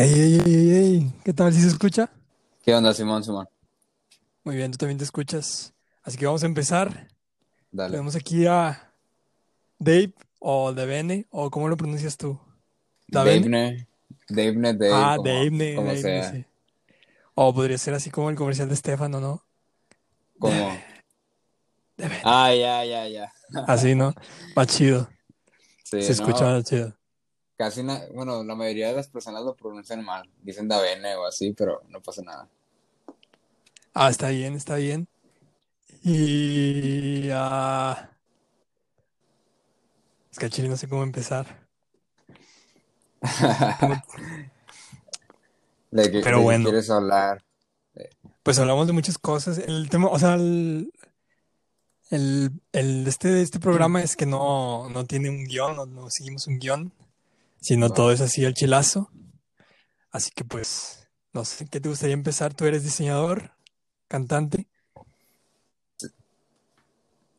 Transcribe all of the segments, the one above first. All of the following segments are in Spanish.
Ey, ey, ey, ey, ey, ¿qué tal? ¿Sí se escucha? ¿Qué onda, Simón, Simón? Muy bien, tú también te escuchas. Así que vamos a empezar. Dale. Tenemos aquí a Dave o Devene, o ¿cómo lo pronuncias tú? ¿Davene? Davene, Dave, Ah, como, Davene, como Davene, sea. sí. O podría ser así como el comercial de Estefano, ¿no? Como... Devene. Ah, ya, ya, ya. Así, ¿no? Va chido. Sí, Se escucha no, más chido. Casi, na- bueno, la mayoría de las personas lo pronuncian mal. Dicen Davene o así, pero no pasa nada. Ah, está bien, está bien. Y... ah, es que al chile no sé cómo empezar. ¿Cómo- ¿De qué, Pero de bueno. quieres hablar? Pues hablamos de muchas cosas. El tema, o sea, el, el, el de este, este programa es que no, no tiene un guion, no, no seguimos un guion, sino Va. todo es así al chilazo. Así que pues, no sé, ¿qué te gustaría empezar? Tú eres diseñador, cantante,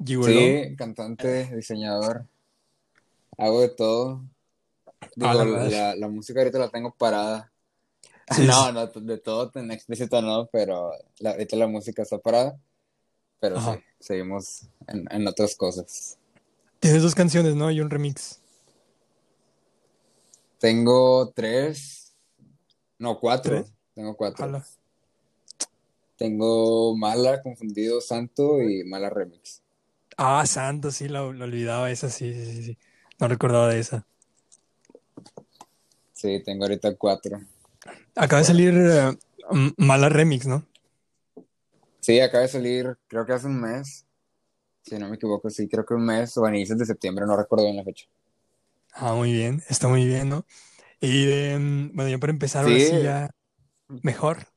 gigoló. Sí, cantante, diseñador. Hago de todo. Ah, la Digo, la, la música ahorita la tengo parada. Sí, No, sí. no, de todo en explícito no, pero la- ahorita la música está parada. Pero Ajá. sí, seguimos en, en otras cosas. Tienes dos canciones, ¿no? Y un remix. Tengo tres, no, cuatro. ¿Tres? Tengo cuatro. Tengo Mala, Confundido, Santo y Mala Remix. Ah, Santo, sí, la olvidaba esa, sí, sí, sí, sí. No recordaba de esa. Sí, tengo ahorita cuatro. Acaba de salir eh, Mala Remix, ¿no? Sí, acaba de salir, creo que hace un mes. Si no me equivoco, sí, creo que un mes o a inicios de septiembre, no recuerdo bien la fecha. Ah, muy bien, está muy bien, ¿no? Y em, bueno, ya para empezar, ahora sí Sí, ya mejor.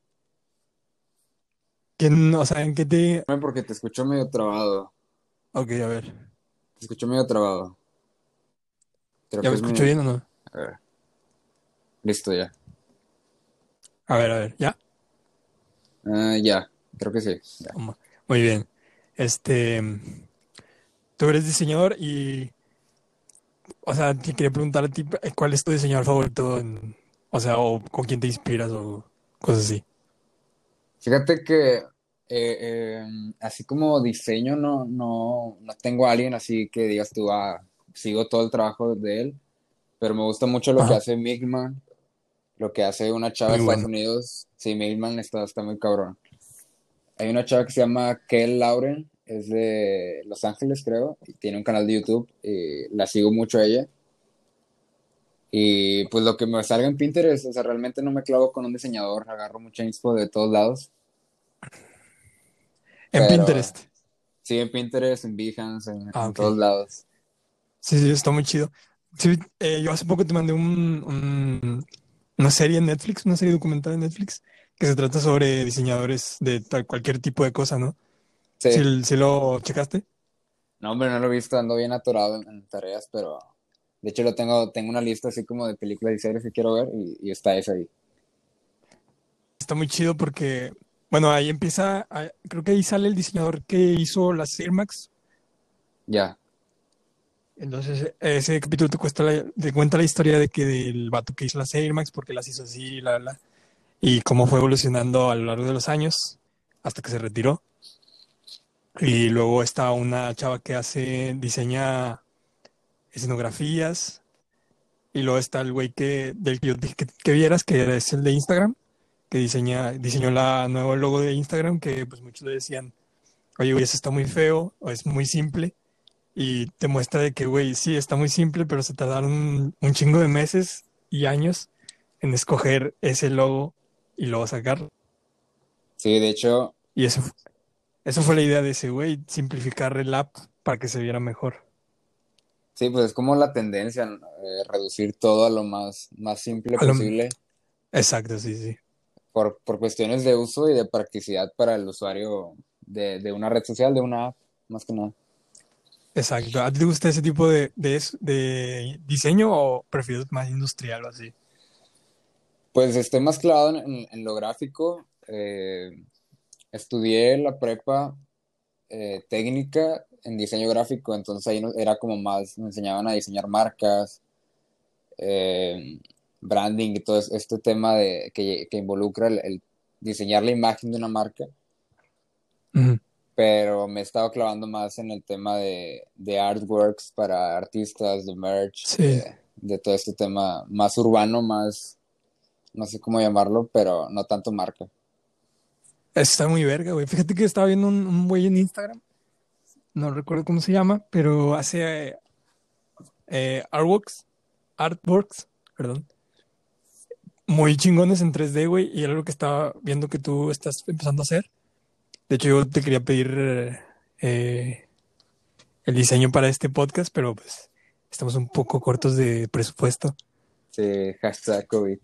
¿Quién, o sea, en qué te... porque te escucho medio trabado. Ok, a ver, Te escucho medio trabado. Creo ¿ya que me es escucho mi... bien o no? A ver, listo ya. A ver, a ver, ¿ya? Ah, ya, creo que sí. Ya. Muy bien. Este, em, tú eres diseñador y, o sea, te quería preguntar a ti, ¿cuál es tu diseñador favorito? en- o sea, o con quién te inspiras o cosas así. Fíjate que eh, eh, así como diseño no, no, no tengo a alguien así que digas tú, ah, sigo todo el trabajo de él, pero me gusta mucho lo que hace Migman, lo que hace una chava de muy Estados bueno. Unidos. Sí, Migman está, está muy cabrón. Hay una chava que se llama Kel Lauren, es de Los Ángeles, creo, y tiene un canal de YouTube, y la sigo mucho a ella. Y pues lo que me salga en Pinterest, o sea, realmente no me clavo con un diseñador, agarro mucha inspo de todos lados. En Pero Pinterest. sí, en Pinterest, en Behance, en, Ah, en todos lados. Sí, sí, está muy chido. Sí, eh, yo hace poco te mandé un, un- una serie en Netflix, una serie documental en Netflix, que se trata sobre diseñadores de tal, cualquier tipo de cosa, ¿no? Sí, ¿Sí, sí lo checaste? no, hombre, no lo he visto, ando bien atorado en, en tareas, pero de hecho lo tengo, tengo una lista así como de películas y series que quiero ver y, y está esa ahí. Está muy chido porque, bueno, ahí empieza, creo que ahí sale el diseñador que hizo las Air Max. Ya, Entonces, ese capítulo te, cuesta la- te cuenta la historia de que del vato que hizo las Air Max, porque las hizo así, la, la, y cómo fue evolucionando a lo largo de los años hasta que se retiró. Y luego está una chava que hace, diseña escenografías. Y luego está el güey que, del que yo dije que, que vieras, que es el de Instagram, que diseña, diseñó la nuevo logo de Instagram, que pues muchos le decían, oye, güey, eso está muy feo, o es muy simple. Y te muestra de que, güey, sí, está muy simple, pero se tardaron un, un chingo de meses y años en escoger ese logo y luego sacarlo. sí, de hecho, Y eso, eso fue la idea de ese güey, simplificar el app para que se viera mejor. sí, pues es como la tendencia. Eh, reducir todo a lo más, más simple A lo- posible exacto, sí, sí. por, por cuestiones de uso y de practicidad para el usuario de, de una red social, de una app, más que nada. Exacto. ¿A ti te gusta ese tipo de, de, diseño o prefieres más industrial o así? Pues estoy más clavado en lo gráfico. eh, estudié la prepa eh, técnica en diseño gráfico, entonces ahí no- era como más, me enseñaban a diseñar marcas, eh, branding y todo este tema de que, que involucra el, diseñar la imagen de una marca. Pero me he estado clavando más en el tema de, de artworks para artistas, de merch, de, todo este tema más urbano, más, no sé cómo llamarlo, pero no tanto marca. Está muy verga, güey. Fíjate que estaba viendo un güey en Instagram, no recuerdo cómo se llama, pero hace eh, artworks, artworks, perdón, muy chingones en 3D, güey, y era lo que estaba viendo que tú estás empezando a hacer. De hecho, yo te quería pedir eh, el diseño para este podcast, pero pues estamos un poco cortos de presupuesto. Sí, hashtag COVID.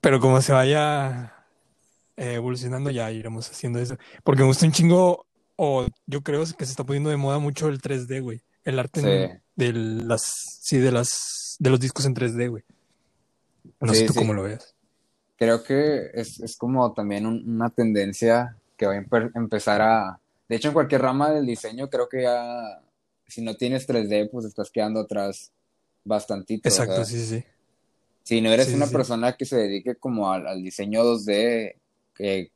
Pero como se vaya eh, evolucionando, ya iremos haciendo eso. Porque me gusta un chingo, o yo creo que se está poniendo de moda mucho el 3D, güey. El arte de las, sí, de las, de los discos en 3D, güey. No sé tú cómo lo ves. Creo que es, es como también una tendencia que va a empezar a... De hecho, en cualquier rama del diseño, creo que ya, si no tienes 3D, pues estás quedando atrás bastantito. Exacto, sí, sí. Si no eres una persona que se dedique como al, diseño 2D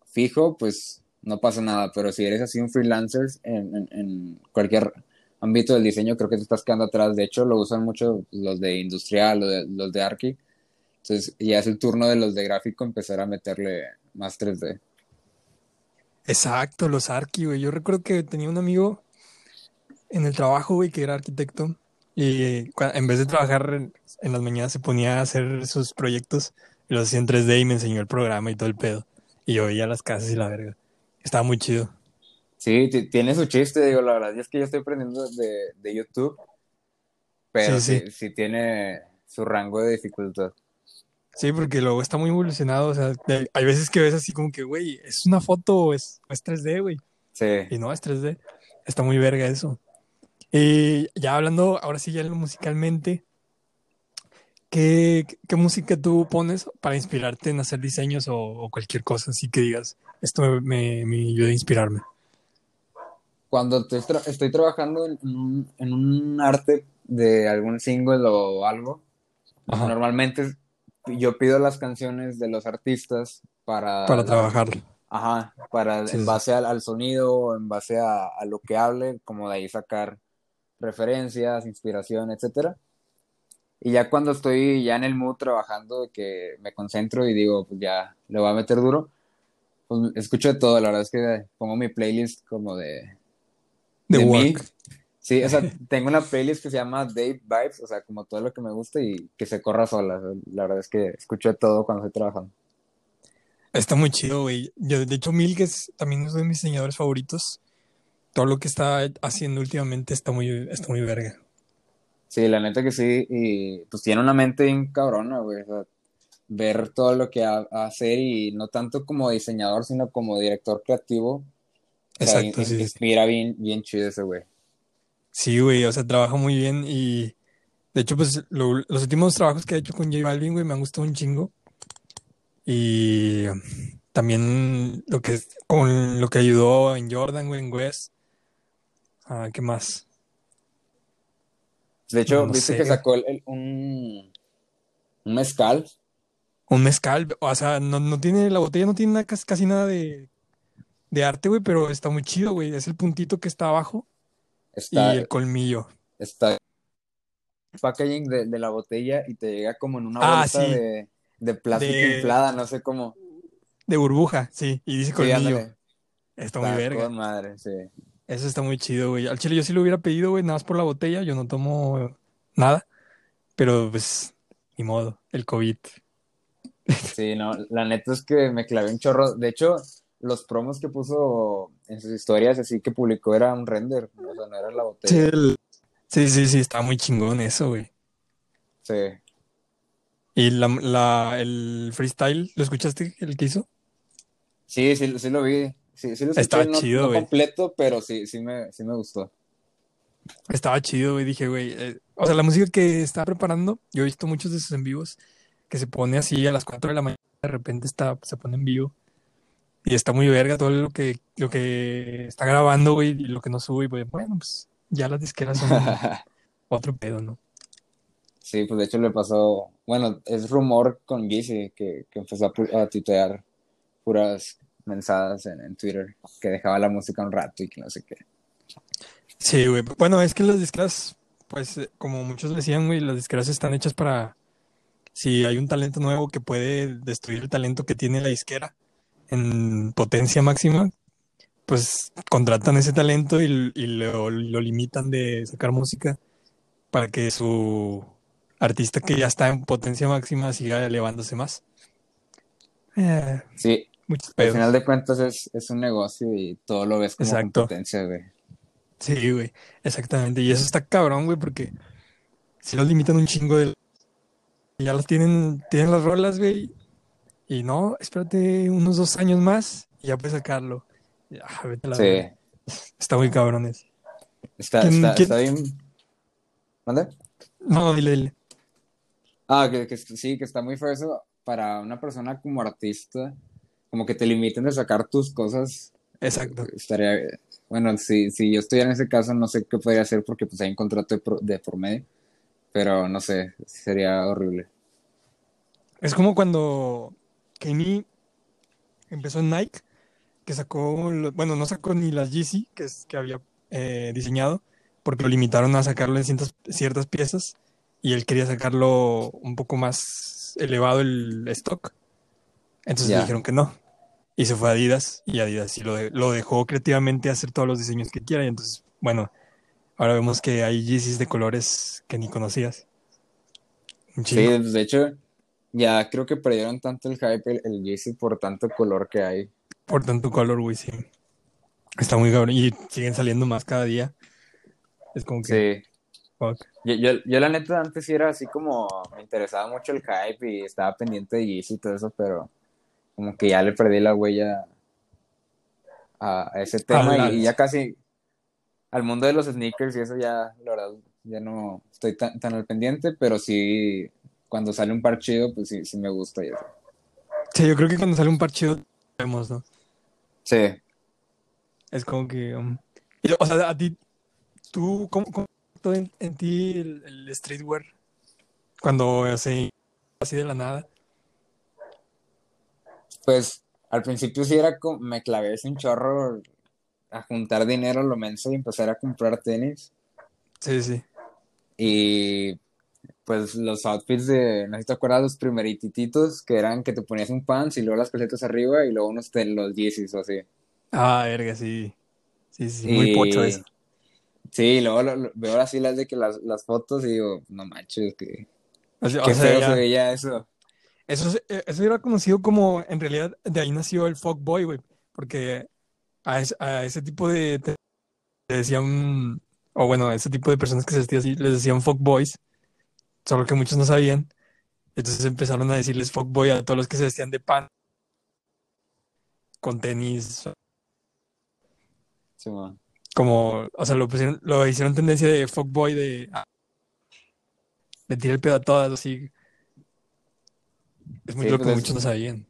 fijo, pues no pasa nada. Pero si eres así un freelancer en, en, cualquier ámbito del diseño, creo que te estás quedando atrás. De hecho, lo usan mucho los de industrial, los de, los de Arki entonces ya es el turno de los de gráfico empezar a meterle más 3D. Exacto, los arqui, güey. Yo recuerdo que tenía un amigo en el trabajo, güey, que era arquitecto. Y en vez de trabajar en, las mañanas se ponía a hacer sus proyectos y los hacía en 3D y me enseñó el programa y todo el pedo. Y yo veía las casas y la verga. Estaba muy chido. Sí, tiene su chiste, digo, la verdad es que yo estoy aprendiendo de, YouTube, pero sí, sí tiene su rango de dificultad. Sí, porque luego está muy evolucionado. O sea, hay veces que ves así como que, güey, ¿es una foto o es, 3D, güey? Sí. Y no, es 3D. Está muy verga eso. Y ya hablando, ahora sí, ya musicalmente, ¿qué, ¿qué, música tú pones para inspirarte en hacer diseños o, cualquier cosa así que digas, esto me, me, ayuda a inspirarme? Cuando estoy trabajando en un, en un, arte de algún single o algo, normalmente yo pido las canciones de los artistas para... Para trabajar. Ajá, para en base al, sonido, en base a, lo que hable, como de ahí sacar referencias, inspiración, etcétera. Y ya cuando estoy ya en el mood trabajando, que me concentro y digo, pues ya le voy a meter duro, pues escucho de todo. La verdad es que pongo mi playlist como de... De, de Sí, o sea, tengo una playlist que se llama Dave Vibes, o sea, como todo lo que me gusta y que se corra sola. La verdad es que escucho todo cuando estoy trabajando. Está muy chido, güey. Yo, de hecho, Mil, que es también uno de mis diseñadores favoritos, todo lo que está haciendo últimamente está muy, está muy verga. Sí, la neta que sí. Y pues tiene una mente bien cabrona, güey. O sea, ver todo lo que hace y no tanto como diseñador, sino como director creativo. Exacto, sí, inspira Bien, bien chido ese güey. Sí, güey, o sea, trabaja muy bien y de hecho, pues los últimos trabajos que ha hecho con J Balvin, güey, me han gustado un chingo. Y también lo que con lo que ayudó en Jordan, güey, en West. Ah, ¿qué más? De hecho, viste que sacó un, un mezcal. Un mezcal, o sea, no, tiene, la botella no tiene casi, nada de, de arte, güey, pero está muy chido, güey. Es el puntito que está abajo y el colmillo. Está el packaging de, la botella y te llega como en una ah, bolsa de, de, plástico inflada, no sé cómo. De burbuja, sí, y dice colmillo. está, muy verga. madre, sí. Eso está muy chido, güey. Al chile yo sí lo hubiera pedido, güey, nada más por la botella. Yo no tomo nada. Pero pues, ni modo, el COVID. Sí, no, la neta es que me clavé un chorro. De hecho, los promos que puso en sus historias, así que publicó, era un render, o sea, no era la botella. Sí, sí, sí, está muy chingón eso, güey. Sí. ¿Y la, la, el freestyle, lo escuchaste, el que hizo? Sí, sí, sí lo vi. Sí, sí lo Estaba chido, güey. completo, pero sí, sí me, sí me gustó. Estaba chido, güey. Dije, güey. Eh, o sea, la música que está preparando, yo he visto muchos de sus en vivos que se pone así a las 4 de la mañana, de repente está, se pone en vivo. Y está muy verga todo lo que, lo que está grabando, güey, y lo que no sube, güey. Bueno, pues ya las disqueras son otro pedo, ¿no? Sí, pues de hecho le pasó, bueno, es rumor con Yeezy que, que empezó a, a tuitear puras mensajes en, en, Twitter, que dejaba la música un rato y que no sé qué. Sí, güey. Bueno, es que las discas, pues, eh, como muchos decían, güey, las disqueras están hechas para, si hay un talento nuevo que puede destruir el talento que tiene la disquera en potencia máxima, pues contratan ese talento y, y lo, lo limitan de sacar música para que su artista que ya está en potencia máxima siga elevándose más. Eh, sí, al final de cuentas es, es, un negocio y todo lo ves como Exacto. competencia, güey. Sí, güey, exactamente. Y eso está cabrón, güey, porque si los limitan un chingo de... Ya los tienen, tienen las rolas, güey. Y no, espérate unos dos años más y ya puedes sacarlo. Ah, vete la sí. Está muy cabrones. Está, está, está bien. ¿Mande? No, dile, dile. Ah, que, que, sí, que está muy feo eso para una persona como artista, como que te limiten de sacar tus cosas. Exacto. Estaría, bueno, si, si yo estuviera en ese caso, no sé qué podría hacer porque pues hay un contrato de, pro, de por medio, pero no sé, sería horrible. Es como cuando Kenny empezó en Nike, que sacó, bueno, no sacó ni las Yeezy que, que había eh, diseñado, porque lo limitaron a sacarlo en ciertas, ciertas piezas y él quería sacarlo un poco más elevado el stock. Entonces le dijeron que no. Y se fue a Adidas y Adidas sí lo, lo dejó creativamente hacer todos los diseños que quiera. Y entonces, bueno, ahora vemos que hay Yeezys de colores que ni conocías. Sí, de hecho, ya creo que perdieron tanto el hype el, el Yeezy por tanto color que hay. Por tanto color, güey, sí. Está muy cabrón. Y siguen saliendo más cada día. Es como que. Sí. Yo, yo, yo, la neta antes sí era así como me interesaba mucho el hype y estaba pendiente de Yeezy y todo eso, pero como que ya le perdí la huella a, ese tema y, ya casi al mundo de los sneakers y eso ya, la verdad, ya no estoy tan, tan al pendiente, pero sí, cuando sale un par chido, pues sí, sí me gusta y eso. Sí, yo creo que cuando sale un par chido, vemos, ¿no? Sí. Es como que, um, o sea, a ti, tú, ¿cómo, cómo en, en, ti el, el, streetwear cuando así, así de la nada? Pues al principio sí era como, me clavé ese un chorro a juntar dinero lo menso y empezar a comprar tenis. Sí, sí. Y pues los outfits de, no sé si te acuerdas, los primerititos que eran que te ponías un pants y luego las calcetas arriba y luego unos de los Yeezys o así. Ah, verga, sí. Sí, sí, muy pocho eso. Sí, luego lo, veo así las de que las, las fotos y digo, no manches, que o sea, qué o sea, feo ya, se veía eso. Eso, eh, eso era conocido como, en realidad, de ahí nació el fuckboy, güey, porque a, es, a, ese tipo de, te, decían, o bueno, a ese tipo de personas que se vestían así, les decían fuckboys, solo que muchos no sabían. Entonces empezaron a decirles fuckboy a todos los que se vestían de pan, con tenis. Sí, man como, o sea, lo, pusieron, lo hicieron tendencia de fuckboy de le tiré el pedo a todas, así. Es muy sí, lo que pues muchos no sabían.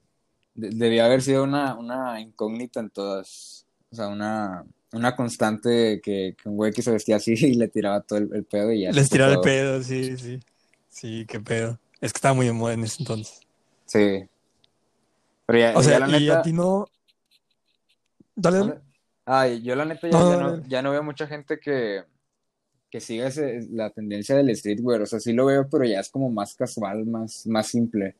Debía haber sido una, una incógnita en todas. O sea, una, una constante que, que un güey que se vestía así y le tiraba todo el, el pedo y ya. Les tiraba el pedo, sí, sí. Sí, qué pedo. Es que estaba muy de moda en ese entonces. Sí. Pero ya, o sea, ya la y a ti no. Dale, dale. Ay, yo la neta ya, no, ya, no, ya no, veo mucha gente que, que siga ese, la tendencia del streetwear. O sea, sí lo veo, pero ya es como más casual, más, más simple.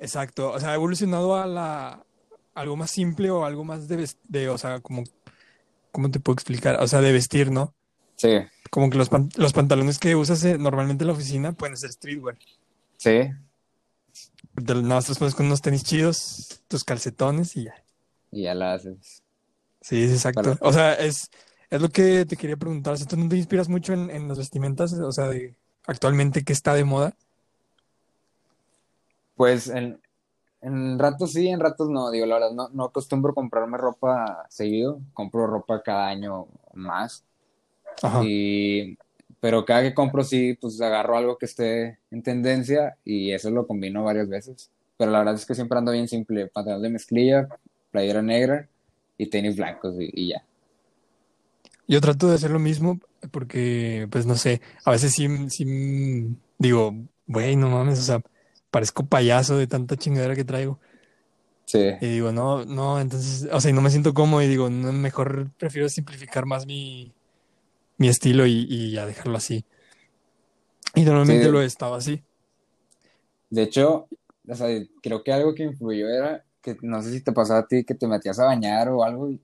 Exacto. O sea, ha evolucionado a la algo más simple o algo más de, de o sea, como, ¿cómo te puedo explicar? O sea, de vestir, ¿no? Sí. Como que los, pan, los pantalones que usas eh, normalmente en la oficina pueden ser streetwear. Sí. Nada más te pones con unos tenis chidos, tus calcetones y ya. Y ya la haces. Sí, exacto. O sea, es, es lo que te quería preguntar. ¿Tú no te inspiras mucho en, en las vestimentas? O sea, de actualmente, ¿qué está de moda? Pues en, en ratos sí, en ratos no. Digo, la verdad, no, no acostumbro comprarme ropa seguido. Compro ropa cada año más. Ajá. Y, pero cada que compro sí, pues agarro algo que esté en tendencia y eso lo combino varias veces. Pero la verdad es que siempre ando bien simple. Pantalón de mezclilla, playera negra y tenis blancos y, y ya. Yo trato de hacer lo mismo porque, pues no sé, a veces sí, sí digo, güey, no mames, o sea, parezco payaso de tanta chingadera que traigo. Sí. Y digo, no, no, entonces, o sea, y no me siento cómodo y digo, no, mejor prefiero simplificar más mi, mi estilo y, y ya dejarlo así. Y normalmente lo he estado así. De hecho, o sea, creo que algo que influyó era que no sé si te pasaba a ti que te metías a bañar o algo y,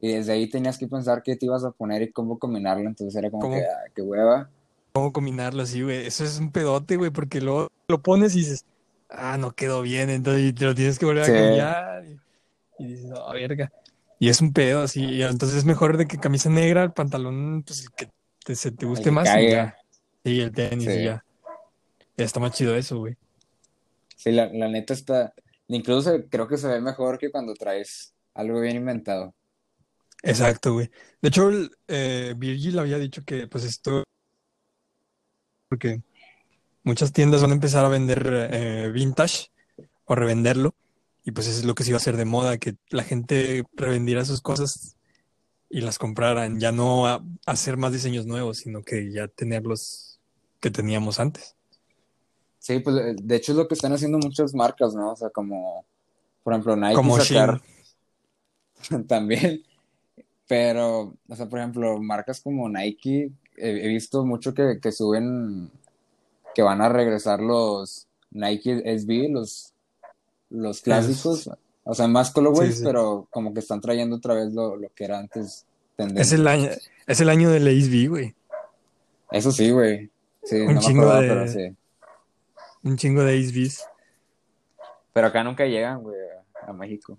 desde ahí tenías que pensar qué te ibas a poner y cómo combinarlo. Entonces era como que, ah, qué hueva. ¿Cómo combinarlo así, güey? Eso es un pedote, güey, porque luego lo pones y dices, ah, no quedó bien, entonces te lo tienes que volver a cambiar. Y, dices, no, verga. Y es un pedo así. Y entonces es mejor de que camisa negra, el pantalón, pues el que te, se te guste más. Y ya. Sí, el tenis y ya. Ya está más chido eso, güey. Sí, la, la neta está. Incluso creo que se ve mejor que cuando traes algo bien inventado. Exacto, güey. De hecho, eh, Virgil había dicho que, pues, esto. Porque muchas tiendas van a empezar a vender eh, vintage o revenderlo. Y pues eso es lo que se iba a hacer de moda, que la gente revendiera sus cosas y las compraran. Ya no a hacer más diseños nuevos, sino que ya tenerlos que teníamos antes. Sí, pues eh, de hecho es lo que están haciendo muchas marcas, ¿no? O sea, como, por ejemplo, Nike como sacar también. Pero, o sea, por ejemplo, marcas como Nike, he, visto mucho que, suben, que van a regresar los Nike SB, los, los clásicos. O sea, más colorways, pero como que están trayendo otra vez lo, que era antes. Es el año, es el año del SB, güey. Eso sí, güey. Sí, Un no chingo de... pero sí un chingo de Ace Pero acá nunca llegan, güey, a México.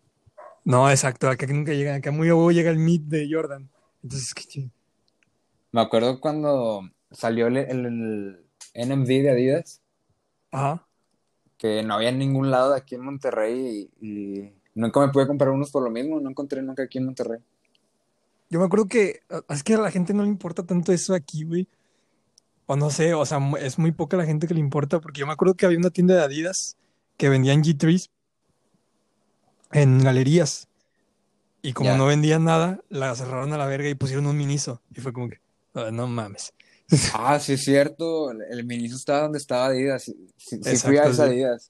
No, exacto, acá nunca llegan. Acá muy a llega el Meet de Jordan. Entonces, qué chido. Me acuerdo cuando salió el, el, NMD de Adidas. Ajá. Que no había en ningún lado aquí en Monterrey y, nunca me pude comprar unos por lo mismo. No encontré nunca aquí en Monterrey. Yo me acuerdo que es que a la gente no le importa tanto eso aquí, güey. O no sé, o sea, es muy poca la gente que le importa, porque yo me acuerdo que había una tienda de Adidas que vendían G3 en galerías. Y como no vendían nada, la cerraron a la verga y pusieron un Miniso. Y fue como que, ah, no mames. Ah, sí es cierto. El Miniso estaba donde estaba Adidas. Sí, fui a esa Adidas.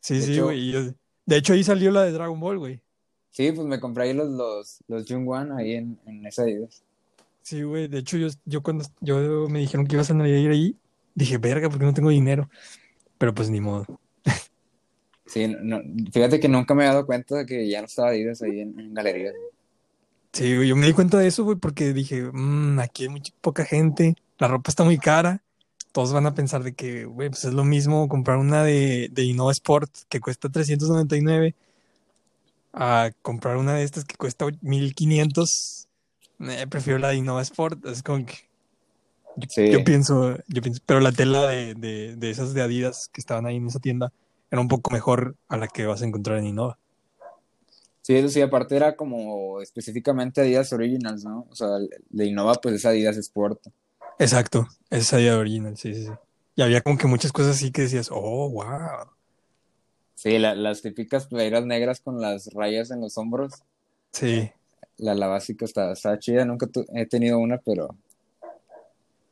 Sí, sí, güey. De hecho, ahí salió la de Dragon Ball, güey. Sí, pues me compré ahí los, los, los Jung ahí en, en esa Adidas. Sí, güey. De hecho, yo, yo cuando yo me dijeron que ibas a ir ahí, dije, verga, porque no tengo dinero. Pero pues ni modo. Sí, no, fíjate que nunca me he dado cuenta de que ya no estaba Adidas ahí en, galerías. Sí, güey, yo me di cuenta de eso, güey, porque dije, mmm, aquí hay mucha poca gente, la ropa está muy cara, todos van a pensar de que, güey, pues es lo mismo comprar una de, de Innova Sport que cuesta 399 a comprar una de estas que cuesta 1500 eh, prefiero la de Innova Sport. Es como que. Yo, pienso, yo pienso, pero la tela de, de, esas de Adidas que estaban ahí en esa tienda era un poco mejor a la que vas a encontrar en Innova. Sí, eso sí, aparte era como específicamente Adidas Originals, ¿no? O sea, de Innova pues es Adidas Sport. Exacto, es Adidas Original, sí, sí, sí. Y había como que muchas cosas así que decías, oh, wow. Sí, las típicas playeras negras con las rayas en los hombros. Sí la, la básica está, está chida, nunca he tenido una, pero...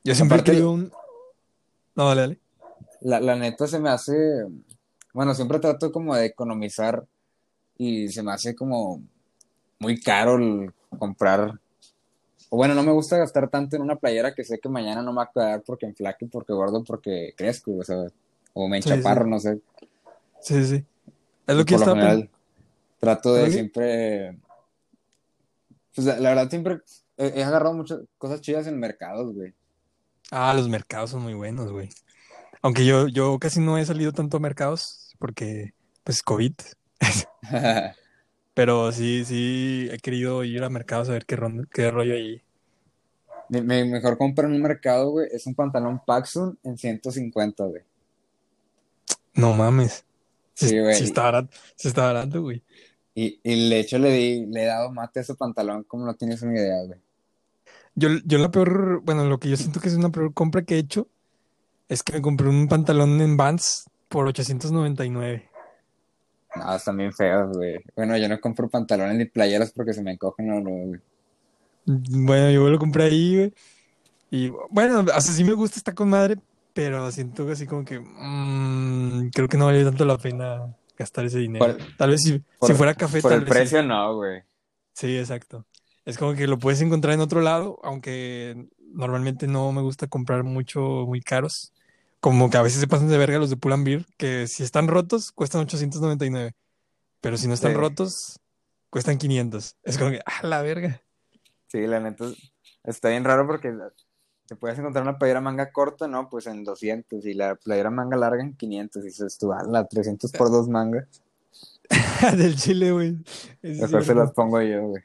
Yo siempre he tenido un... No, dale, dale. La, la neta se me hace... Bueno, siempre trato como de economizar y se me hace como muy caro el comprar... O bueno, no me gusta gastar tanto en una playera que sé que mañana no me va a quedar porque enflaque, porque gordo, porque crezco, o sea, o me enchaparro, no sé. Sí, sí. Es lo que está... Trato de siempre pues la, verdad siempre he, agarrado muchas cosas chidas en mercados, güey. Ah, los mercados son muy buenos, güey. Aunque yo, yo casi no he salido tanto a mercados porque, pues, COVID. Pero sí, sí, he querido ir a mercados a ver qué, qué rollo ahí. Mi, mejor compra en un mercado, güey, es un pantalón Paxson en 150, güey. No mames. Sí, güey. Sí está barato, sí está barato, güey. Y, y de hecho le, di, le he dado mate a ese pantalón como no tienes una idea, güey. Yo, yo la peor, bueno, lo que yo siento que es una peor compra que he hecho es que me compré un pantalón en Vans por 899. No, están bien feos, güey. Bueno, yo no compro pantalones ni playeras porque se me encogen o no, güey. Bueno, yo lo compré ahí, güey. Y bueno, así sí me gusta, está con madre, pero siento así como que mmm, creo que no vale tanto la pena gastar ese dinero. tal vez si, si fuera café, por el precio no, güey. Sí, exacto. Es como que lo puedes encontrar en otro lado, aunque normalmente no me gusta comprar mucho muy caros. Como que a veces se pasan de verga los de Pull Beer, que si están rotos cuestan 899, pero si no están rotos cuestan 500. Es como que, ah, la verga. Sí, la neta está bien raro porque te puedes encontrar una playera manga corta, ¿no? Pues en 200 y la playera manga larga en 500. Y dices tú, ah, la 300 por dos mangas. Del chile, güey. Mejor se las pongo yo, güey.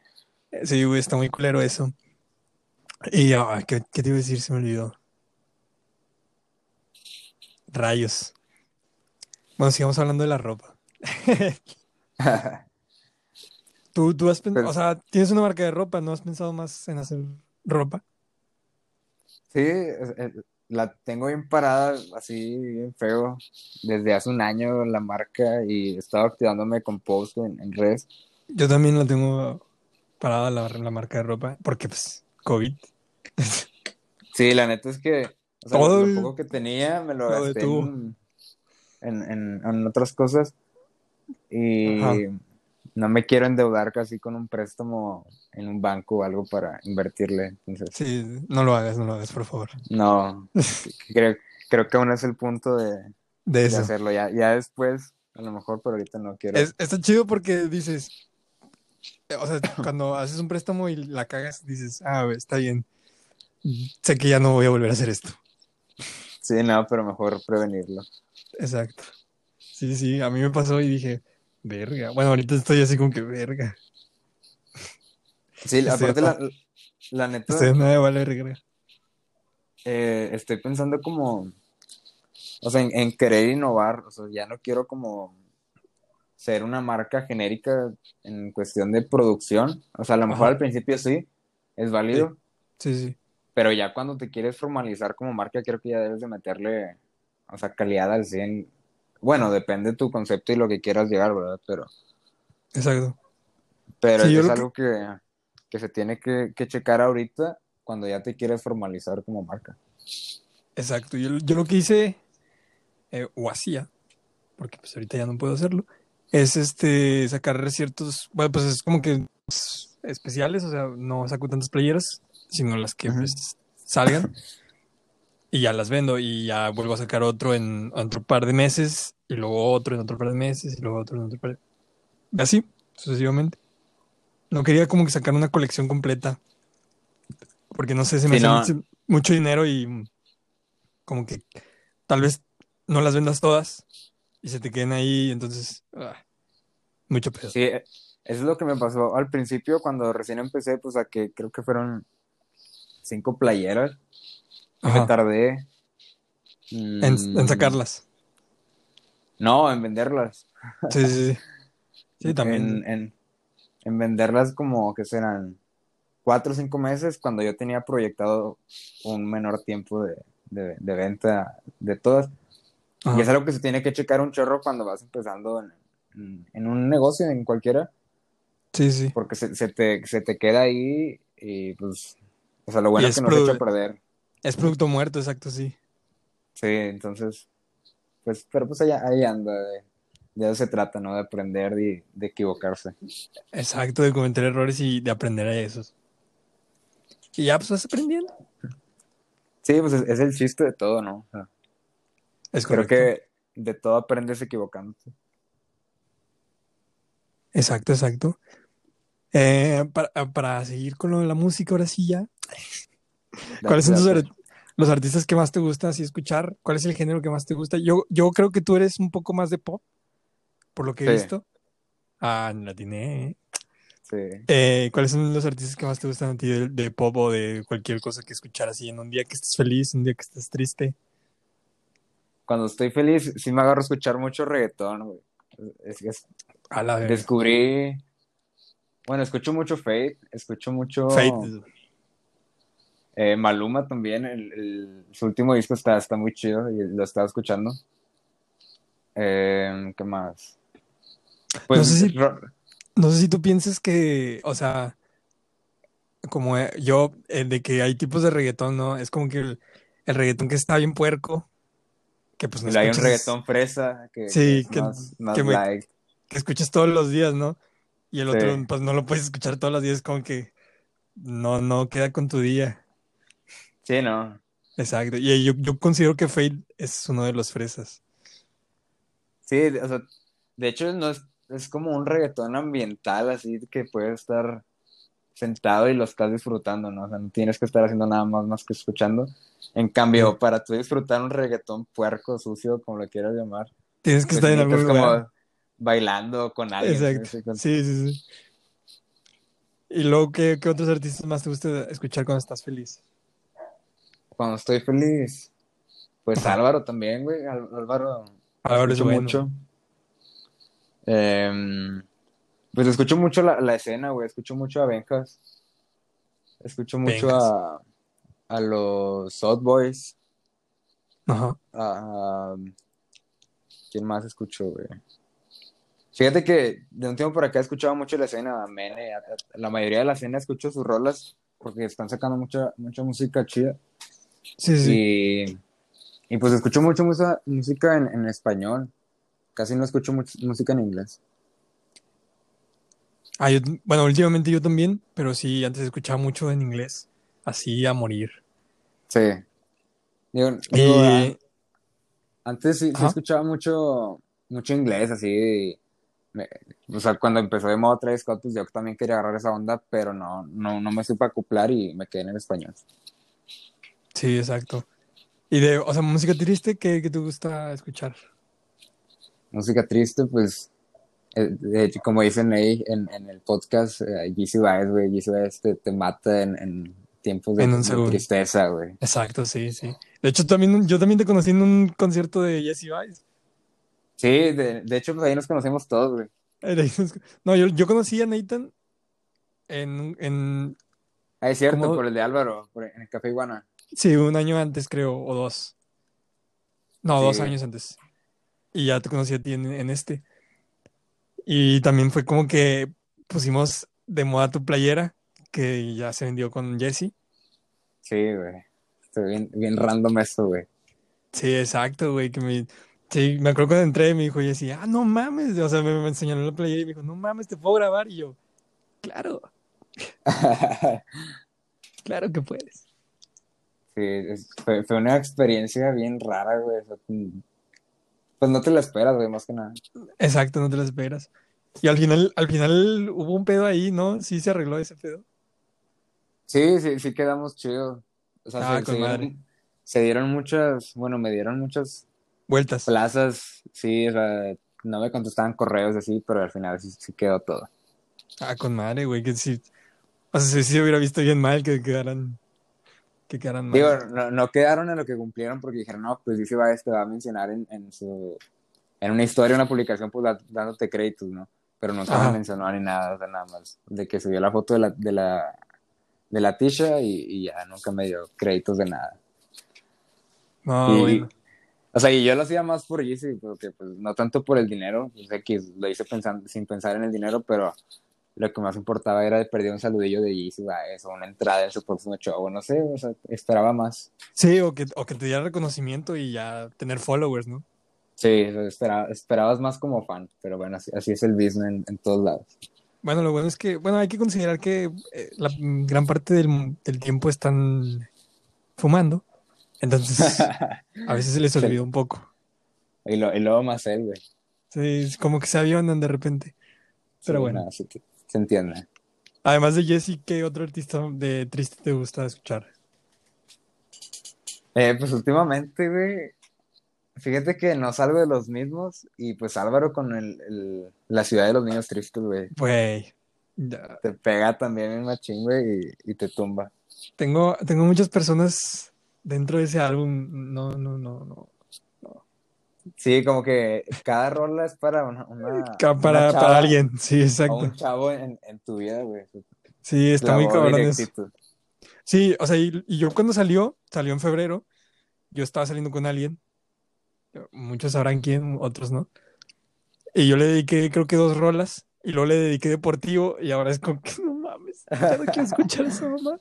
Sí, güey, está muy culero eso. Y, ah, ¿qué, ¿qué, te iba a decir? Se me olvidó. Rayos. Bueno, sigamos hablando de la ropa. ¿Tú, tú has pensado, o sea, tienes una marca de ropa, ¿no has pensado más en hacer ropa? Sí, la tengo bien parada, así bien feo, desde hace un año la marca y he estado activándome con post en, redes. Yo también la tengo parada la, la marca de ropa, porque pues, COVID. Sí, la neta es que Todo lo, poco que tenía me lo, gasté en, en, en, otras cosas y no me quiero endeudar casi con un préstamo en un banco o algo para invertirle. Entonces, sí, no lo hagas, no lo hagas, por favor. No, creo, creo que aún es el punto de, de, hacerlo. Ya, ya después, a lo mejor, pero ahorita no quiero. está chido porque dices, o sea, cuando haces un préstamo y la cagas, dices, ah, está bien. Sé que ya no voy a volver a hacer esto. Sí, no, pero mejor prevenirlo. Exacto. Sí, sí, a mí me pasó y dije, verga. Bueno, ahorita estoy así como que verga. Sí, aparte la, la neta. Estoy vale eh, estoy pensando como. O sea, en, querer innovar. O sea, ya no quiero como ser una marca genérica en cuestión de producción. O sea, a lo mejor al principio sí, es válido. Sí. sí, Pero ya cuando te quieres formalizar como marca, creo que ya debes de meterle, o sea, calidad al 100. Bueno, depende de tu concepto y lo que quieras llegar, ¿verdad? Pero. Exacto. Pero es algo que que se tiene que, checar ahorita cuando ya te quieres formalizar como marca. Exacto, yo, lo que hice, eh, o hacía, porque pues ahorita ya no puedo hacerlo, es este sacar ciertos, bueno, pues es como que especiales, o sea, no saco tantas playeras, sino las que pues, salgan y ya las vendo y ya vuelvo a sacar otro en otro par de meses y luego otro en otro par de meses y luego otro en otro par de... Así, sucesivamente. No quería como que sacar una colección completa. Porque no sé, se me hace mucho, dinero y como que tal vez no las vendas todas y se te queden ahí, entonces ah, mucho peso. Sí, eso es lo que me pasó al principio cuando recién empecé, pues a que creo que fueron cinco playeras. Me tardé. En, mm, sacarlas. No, en venderlas. Sí, sí, sí. Sí, también. en, en venderlas como que serán cuatro o cinco meses cuando yo tenía proyectado un menor tiempo de, venta de todas. Y es algo que se tiene que checar un chorro cuando vas empezando en, un negocio, en cualquiera. Sí, sí. Porque se, te, se te queda ahí y pues, o sea, lo bueno es que no se echa a perder. Es producto muerto, exacto, sí. Sí, entonces, pues, pero pues ahí, ahí anda, de, de eso se trata, ¿no? De aprender y de equivocarse. Exacto, de cometer errores y de aprender a esos. Y ya pues vas aprendiendo. Sí, pues es, el chiste de todo, ¿no? es Creo que de todo aprendes equivocándote. Exacto, exacto. Eh, para, seguir con lo de la música, ahora sí ya. ¿Cuáles son los artistas que más te gustan así escuchar? ¿Cuál es el género que más te gusta? Yo, yo creo que tú eres un poco más de pop por lo que he visto. Ah, la tiene. Sí. Eh, ¿Cuáles son los artistas que más te gustan a ti de, pop o de cualquier cosa que escuchar así en un día que estés feliz, un día que estés triste? Cuando estoy feliz, sí me agarro a escuchar mucho reggaetón, güey. Es, a la vez. Descubrí. Bueno, escucho mucho Fate, escucho mucho. Fate. Eh, Maluma también, el, su último disco está, está muy chido y lo estaba escuchando. Eh, ¿Qué más? Pues, no, sé si, no sé si tú piensas que, o sea, como eh, yo, de que hay tipos de reggaetón, ¿no? Es como que el, el reggaetón que está bien puerco, que pues no y hay un reggaetón fresa, que, sí, que, que, que, escuchas todos los días, ¿no? Y el otro, pues no lo puedes escuchar todos los días, como que no, no queda con tu día. Sí, no. Exacto. Y yo, yo considero que Fade es uno de los fresas. Sí, o sea, de hecho no es, es como un reggaetón ambiental, así que puedes estar sentado y lo estás disfrutando, ¿no? O sea, no tienes que estar haciendo nada más más que escuchando. En cambio, para tú disfrutar un reggaetón puerco, sucio, como lo quieras llamar. Tienes que pues estar en algún lugar. Como bailando con alguien. Exacto. Sí, sí, sí. ¿Y luego ¿qué, qué otros artistas más te gusta escuchar cuando estás feliz? Cuando estoy feliz. Pues Álvaro también, güey. Álvaro. Álvaro es bueno. mucho. Eh, pues escucho mucho la, la escena, güey. Escucho mucho a Benjas. Escucho mucho a, a los South Boys. Ajá. A, ¿Quién más escucho, güey? Fíjate que de un tiempo por acá he escuchado mucho la escena. La mayoría de la escena escucho sus rolas porque están sacando mucha, mucha música chida. Sí, sí. Y, y pues escucho mucho mucha música en, en español. Casi no escucho mucha música en inglés. Ah, bueno, últimamente yo también, pero sí, antes escuchaba mucho en inglés, así a morir. Sí. Digo, y... antes sí, escuchaba mucho, mucho inglés, así. O sea, cuando empezó de modo Travis Scott, pues yo también quería agarrar esa onda, pero no, no, no me supe acoplar y me quedé en el español. Sí, exacto. Y de, o sea, música triste, ¿qué, qué te gusta escuchar? Música triste, pues eh, hecho, como dicen ahí en, en el podcast, eh, Baez, güey, Baez te, te mata en, en tiempos de, tristeza, güey. Exacto, sí, sí. De hecho, también, yo también te conocí en un concierto de Jesse Baez. Sí, de, de hecho, pues ahí nos conocemos todos, güey. No, yo, yo conocí a Nathan en... en ah, es cierto, por el de Álvaro, por, en el Café Iguana. Sí, un año antes, creo, o dos. No, dos años antes. Y ya te conocí a ti en, en este. Y también fue como que pusimos de moda tu playera, que ya se vendió con Jesse. Sí, güey. Estoy bien, bien random esto, güey. Sí, exacto, güey. Que me, sí, me acuerdo cuando entré y me dijo Jesse, ah, no mames. O sea, me, me enseñó la playera y me dijo, no mames, te puedo grabar. Y yo, claro. claro que puedes. Sí, fue, fue, una experiencia bien rara, güey. Pues no te la esperas, güey, más que nada. Exacto, no te la esperas. Y al final, al final hubo un pedo ahí, ¿no? Sí se arregló ese pedo. Sí, sí, sí quedamos chidos. O sea, ah, se, dieron, se, dieron, muchas, bueno, me dieron muchas vueltas. Plazas, sí, o sea, no me contestaban correos así, pero al final sí, sí quedó todo. Ah, con madre, güey, que sí. O sea, se hubiera visto bien mal que quedaran que quedaran Digo, no, quedaron en lo que cumplieron porque dijeron, no, pues dice va, este va a mencionar en, en, su, en una historia, una publicación, pues dándote créditos, ¿no? Pero no se mencionó ni nada, o sea, nada más. De que subió la foto de la, de la, de la tisha y, y ya nunca me dio créditos de nada. No, bueno. O sea, y yo lo hacía más por Yeezy, porque pues no tanto por el dinero, o sea, que lo hice pensando, sin pensar en el dinero, pero lo que más importaba era de perder un saludillo de Yeezy, eso, una entrada en su próximo show, no sé, o sea, esperaba más. Sí, o que, o que te diera reconocimiento y ya tener followers, ¿no? Sí, esperabas más como fan, pero bueno, así, es el business en, todos lados. Bueno, lo bueno es que, bueno, hay que considerar que eh, la gran parte del, tiempo están fumando, entonces a veces se les olvida un poco. Y, lo, y luego más él, güey. Sí, es como que se avionan de repente. Pero bueno se entiende. Además de Jesse, ¿qué otro artista de triste te gusta escuchar? Eh, pues últimamente, güey, fíjate que no salgo de los mismos y pues Álvaro con el, la ciudad de los niños tristes, güey. Güey. Te pega también en machín, güey, y, te tumba. Tengo, tengo muchas personas dentro de ese álbum. No, no, no, no. Sí, como que cada rola es para una. para, para, alguien, sí, exacto. un chavo en, en tu vida, güey. Sí, está muy cabrón eso. Sí, o sea, y, yo cuando salió, salió en febrero, yo estaba saliendo con alguien. Muchos sabrán quién, otros no. Y yo le dediqué, creo que dos rolas, y luego le dediqué deportivo, y ahora es como que no mames. Ya no quiero escuchar eso, mamá.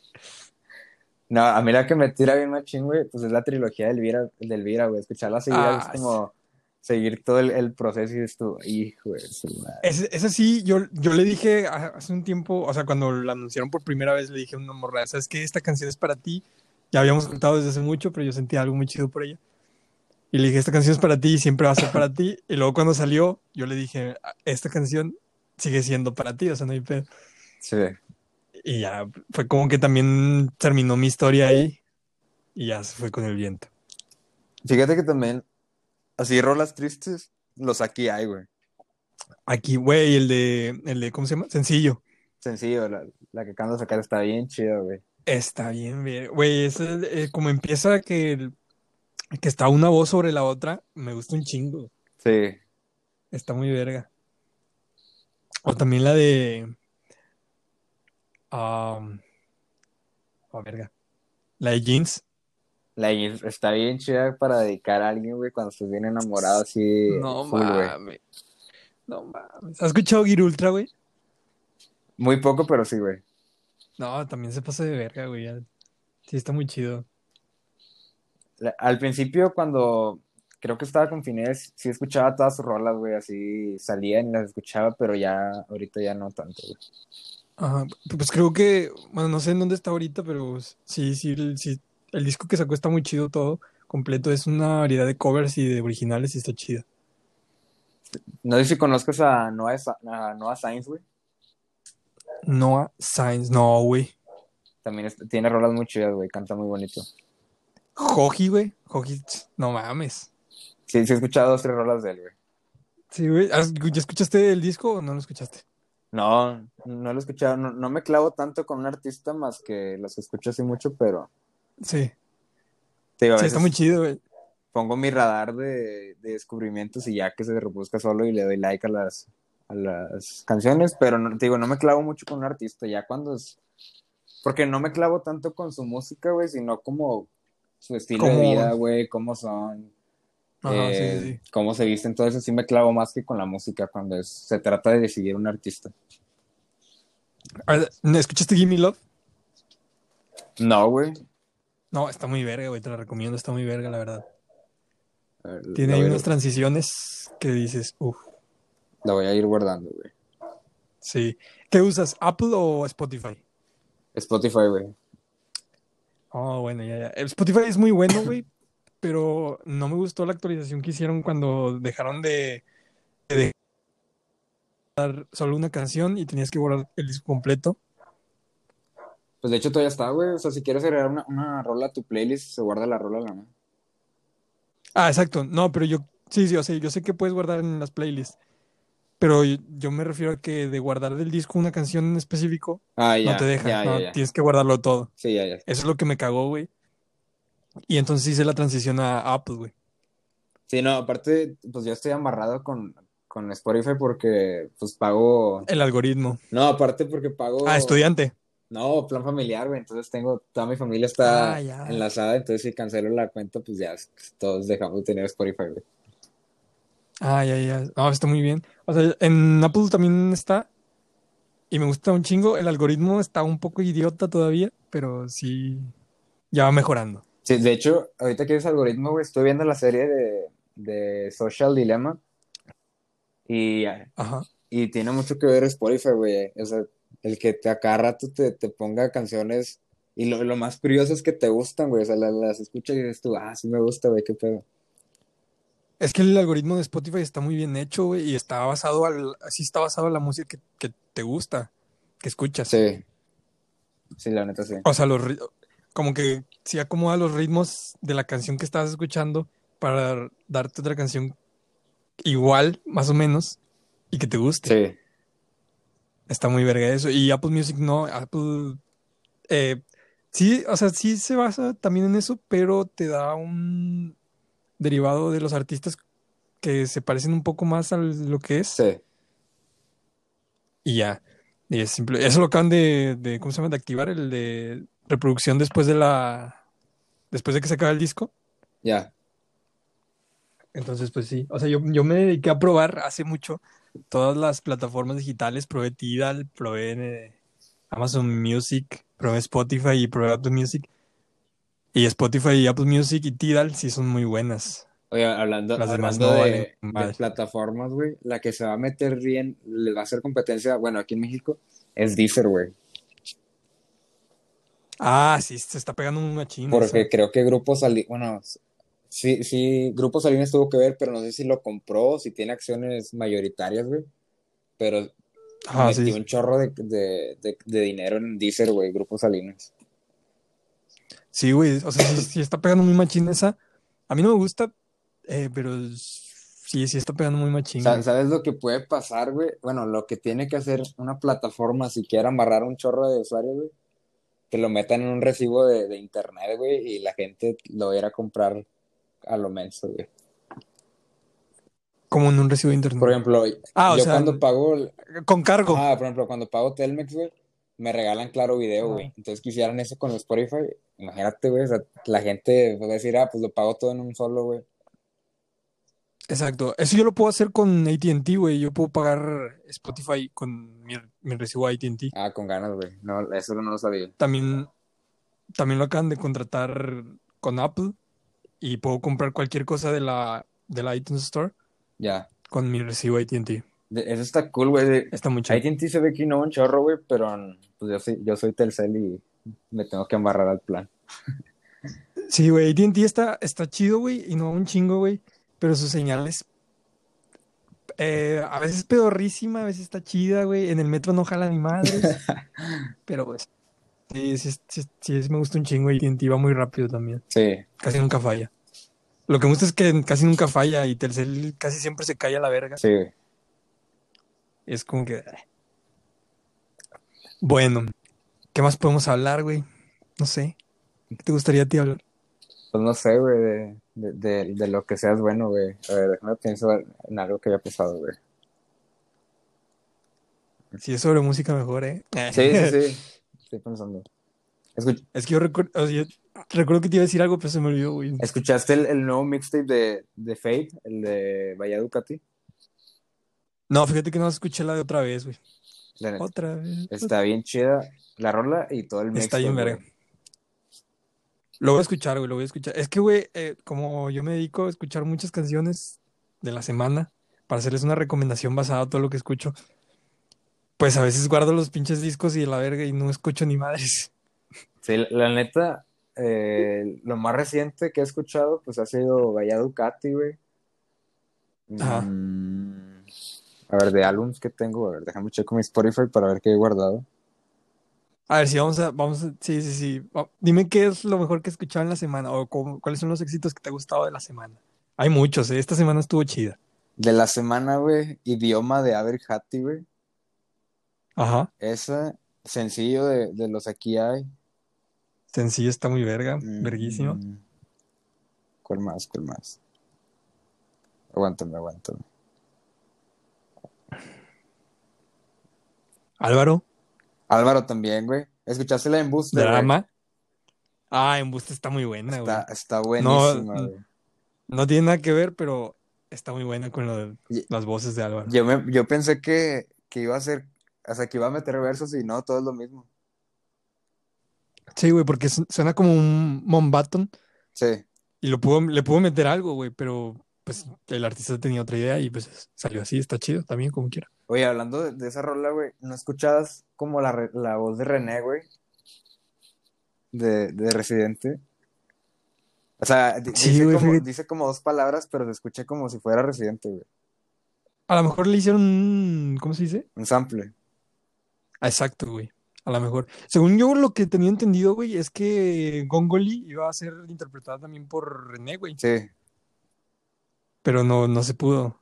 No, a mí la que me tira bien machín, güey, pues es la trilogía del Vira, del Vira, güey. Escucharla seguida Ah, es como seguir todo el, el proceso y esto, hijo de su madre. Ese, ese sí, yo, yo le dije hace un tiempo, o sea, cuando la anunciaron por primera vez, le dije a una morra, ¿sabes qué? Esta canción es para ti. Ya habíamos contado desde hace mucho, pero yo sentía algo muy chido por ella. Y le dije, esta canción es para ti y siempre va a ser para ti. Y luego cuando salió, yo le dije, esta canción sigue siendo para ti, o sea, no hay pedo. Sí. Y ya fue como que también terminó mi historia ahí y ya se fue con el viento. Fíjate que también, así rolas tristes, los aquí hay, güey. Aquí, güey, el de, el de, ¿cómo se llama? Sencillo. Sencillo, la, la que acabamos de sacar está bien chida, güey. Está bien, bien. Güey, ese, eh, como empieza que, que está una voz sobre la otra, me gusta un chingo. Sí. Está muy verga. O también la de. Um, oh, verga. La de Jeans. La Jeans está bien chida para dedicar a alguien, güey, cuando estés bien enamorado, así. No full, güey. mames. No mames. ¿Has escuchado Gear Ultra, güey? Muy poco, pero sí, güey. No, también se pasa de verga, güey. Sí, está muy chido. La- Al principio, cuando creo que estaba con Finés, sí escuchaba todas sus rolas, güey, así salían y las escuchaba, pero ya, ahorita ya no tanto, güey. Ajá, pues creo que, bueno, no sé en dónde está ahorita, pero sí, sí, el, sí, el disco que sacó está muy chido todo, completo, es una variedad de covers y de originales y está chido. No sé si conozcas a Noah, a Noah Sainz, güey. Noah Sainz, no, güey. También es- tiene rolas muy chidas, güey, canta muy bonito. Joji, güey, Joji, no mames. Sí, sí he escuchado dos, tres rolas de él, güey. Sí, güey, ¿has- ¿ya escuchaste el disco o no lo escuchaste? No, no lo he escuchado, no, no me clavo tanto con un artista más que los escucho así mucho, pero Sí, te digo, sí, está muy chido, güey. pongo mi radar de, de descubrimientos y ya que se reproduzca solo y le doy like a las, a las canciones, pero no, te digo, no me clavo mucho con un artista, ya cuando es... Porque no me clavo tanto con su música, güey, sino como su estilo de vida, güey, cómo son, Ajá, eh, sí, sí, sí. cómo se visten, todo eso sí me clavo más que con la música cuando es- se trata de decidir un artista. ¿Escuchaste Gimme Love? No, güey. No, está muy verga, güey, te la recomiendo, está muy verga, la verdad. Ver, Tiene ahí unas transiciones que dices, uff, La voy a ir guardando, güey. sí. ¿Qué usas, Apple o Spotify? Spotify, güey. Oh, bueno, ya, ya. El Spotify es muy bueno, güey, pero no me gustó la actualización que hicieron cuando dejaron de, de dejar solo una canción y tenías que borrar el disco completo. Pues de hecho todavía está, güey. O sea, si quieres agregar una, una rola a tu playlist, se guarda la rola, ¿no? Ah, exacto. No, pero yo, sí, sí, o sea, yo sé que puedes guardar en las playlists, pero yo, yo me refiero a que de guardar del disco una canción en específico Ah, ya. no te deja, Ya, no, ya, tienes que guardarlo todo. Sí, ya, ya. Eso es lo que me cagó, güey. Y entonces hice la transición a Apple, güey. Sí, no, aparte, pues yo estoy amarrado con, con Spotify porque, pues pago. El algoritmo. No, aparte porque pago. Ah, estudiante. No, plan familiar, güey. Entonces tengo. Toda mi familia está Ah, ya. enlazada. Entonces, si cancelo la cuenta, pues ya todos dejamos de tener Spotify, güey. Ah, ya, ya. No, está muy bien. O sea, en Apple también está. Y me gusta un chingo. El algoritmo está un poco idiota todavía, pero sí. Ya va mejorando. Sí, de hecho, ahorita que es algoritmo, güey, estoy viendo la serie de, de Social Dilemma. Y Ajá. Y tiene mucho que ver Spotify, güey. O sea, el que te a cada rato te, te ponga canciones. Y lo, lo más curioso es que te gustan, güey. O sea, las, las escuchas y dices tú, ah, sí me gusta, güey, qué pedo. Es que el algoritmo de Spotify está muy bien hecho, güey, y está basado al, así está basado en la música que, que te gusta, que escuchas. Sí. Sí, la neta sí. O sea, los como que sí acomoda los ritmos de la canción que estás escuchando para darte otra canción igual, más o menos, y que te guste. Sí. Está muy verga eso. Y Apple Music no, Apple eh, sí, o sea, sí se basa también en eso, pero te da un derivado de los artistas que se parecen un poco más a lo que es. Sí. Y ya. Y es simple. Eso lo acaban de, de, ¿cómo se llama? De activar el de reproducción después de la. Después de que se acaba el disco. Ya. Entonces, pues sí. O sea, yo, yo me dediqué a probar hace mucho todas las plataformas digitales. Probé Tidal, probé eh, Amazon Music, probé Spotify y probé Apple Music. Y Spotify y Apple Music y Tidal sí son muy buenas. Oye, hablando, de, plataformas, güey, la que se va a meter bien, le va a hacer competencia, bueno, aquí en México, es Deezer, güey. Ah, sí, se está pegando una china. Porque creo que Grupo Salinas, bueno, sí, sí, Grupo Salinas tuvo que ver, pero no sé si lo compró, si tiene acciones mayoritarias, güey. Pero ah, metió un chorro de, de, de, dinero en Deezer, güey, Grupo Salinas. Sí, güey, o sea, sí, está pegando muy machín esa. A mí no me gusta, eh, pero sí, sí está pegando muy machín. ¿Sabes lo que puede pasar, güey? Bueno, lo que tiene que hacer una plataforma si quiere amarrar un chorro de usuarios, güey, que lo metan en un recibo de, internet, güey, y la gente lo vaya a comprar a lo menos, güey. Como en un recibo de internet. Por ejemplo, ah, yo cuando pago. Con cargo. Ah, por ejemplo, cuando pago Telmex, güey, me regalan claro video, güey. Entonces quisieran eso con Spotify. Imagínate, güey. O sea, la gente va a decir, ah, pues lo pago todo en un solo, güey. Exacto. Eso yo lo puedo hacer con ATT, güey. Yo puedo pagar Spotify con mi, mi recibo ATT. Ah, con ganas, güey. No, eso no lo sabía. También, también lo acaban de contratar con Apple y puedo comprar cualquier cosa de la, de la iTunes Store. Ya. Con mi recibo ATT. Eso está cool, güey. Está muy chido. AT&T se ve que no un chorro, güey, pero pues yo soy, yo soy Telcel y me tengo que embarrar al plan. Sí, güey, AT&T está, está chido, güey, y no un chingo, güey, pero su señal es eh, a veces pedorrísima, a veces está chida, güey. En el metro no jala ni madre. pero pues, sí, sí, sí, sí, me gusta un chingo y va muy rápido también. Sí. Casi nunca falla. Lo que me gusta es que casi nunca falla y Telcel casi siempre se cae a la verga. Sí, güey. Es como que. Bueno, ¿qué más podemos hablar, güey? No sé. ¿Qué te gustaría a ti hablar? Pues no sé, güey, de, de, de, lo que seas bueno, güey. A ver, déjame pensar en algo que haya pasado, güey. Si es sobre música, mejor, ¿eh? Sí, sí, sí. Estoy pensando. Es que yo recuerdo, recuerdo que te iba a decir algo, pero se me olvidó, güey. ¿Escuchaste el, el nuevo mixtape de, de Fate, el de Vaya Ducati? No, fíjate que no escuché la de otra vez, güey. Otra vez. Está bien chida la rola y todo el mix. Está bien verga. Lo voy a escuchar, güey, lo voy a escuchar. Es que, güey, eh, como yo me dedico a escuchar muchas canciones de la semana para hacerles una recomendación basada en todo lo que escucho, pues a veces guardo los pinches discos y la verga y no escucho ni madres. Sí, la, neta, eh, lo más reciente que he escuchado, pues ha sido Vaya Ducati, güey. Ajá. Mm, a ver, de álbums que tengo, a ver, déjame checar mi Spotify para ver qué he guardado. A ver, si vamos a, vamos a, sí, sí, sí. Dime qué es lo mejor que he escuchado en la semana o cuáles son los éxitos que te ha gustado de la semana. Hay muchos, ¿eh? Esta semana estuvo chida. De la semana, güey, idioma de Aver Hattie, güey. Ajá. Ese sencillo de, de, los aquí hay. Sencillo está muy verga, mm, verguísimo. ¿Cuál más? ¿Cuál más? Aguántame, aguántame. Álvaro. Álvaro también, güey. ¿Escuchaste la Embuste? ¿Drama? Ah, Embuste está muy buena, güey. Está, buenísima, no, güey. No tiene nada que ver, pero está muy buena con lo de las voces de Álvaro. Yo, me, yo pensé que, que iba a ser, o sea, que iba a meter versos y no, todo es lo mismo. Sí, güey, porque suena como un Mombaton. Sí. Y lo pudo, le pudo meter algo, güey, pero pues el artista tenía otra idea y pues salió así, está chido también, como quiera. Oye, hablando de, esa rola, güey, ¿no escuchabas como la, la voz de René, güey? De, de Residente. O sea, dice, como, dice, como, dos palabras, pero se escucha como si fuera Residente, güey. A lo mejor le hicieron un, ¿cómo se dice? Un sample. Exacto, güey. A lo mejor. Según yo, lo que tenía entendido, güey, es que Gongoli iba a ser interpretada también por René, güey. Sí pero no, no se pudo.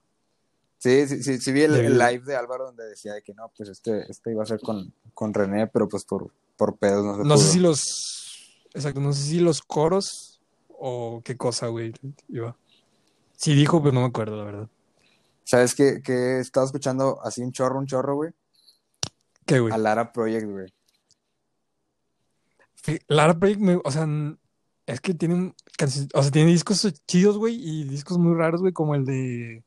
Sí, sí, sí, sí vi el, live de Álvaro donde decía que no, pues este, este iba a ser con, con René, pero pues por, por pedos no se No sé si los, exacto, no sé si los coros o qué cosa, güey, iba. Sí dijo, pero no me acuerdo, la verdad. ¿Sabes qué, qué he estado escuchando así un chorro, un chorro, güey? ¿Qué, güey? A Lara Project, güey. Lara Project, me, o sea, es que tienen o sea, tiene discos chidos, güey, y discos muy raros, güey, como el de.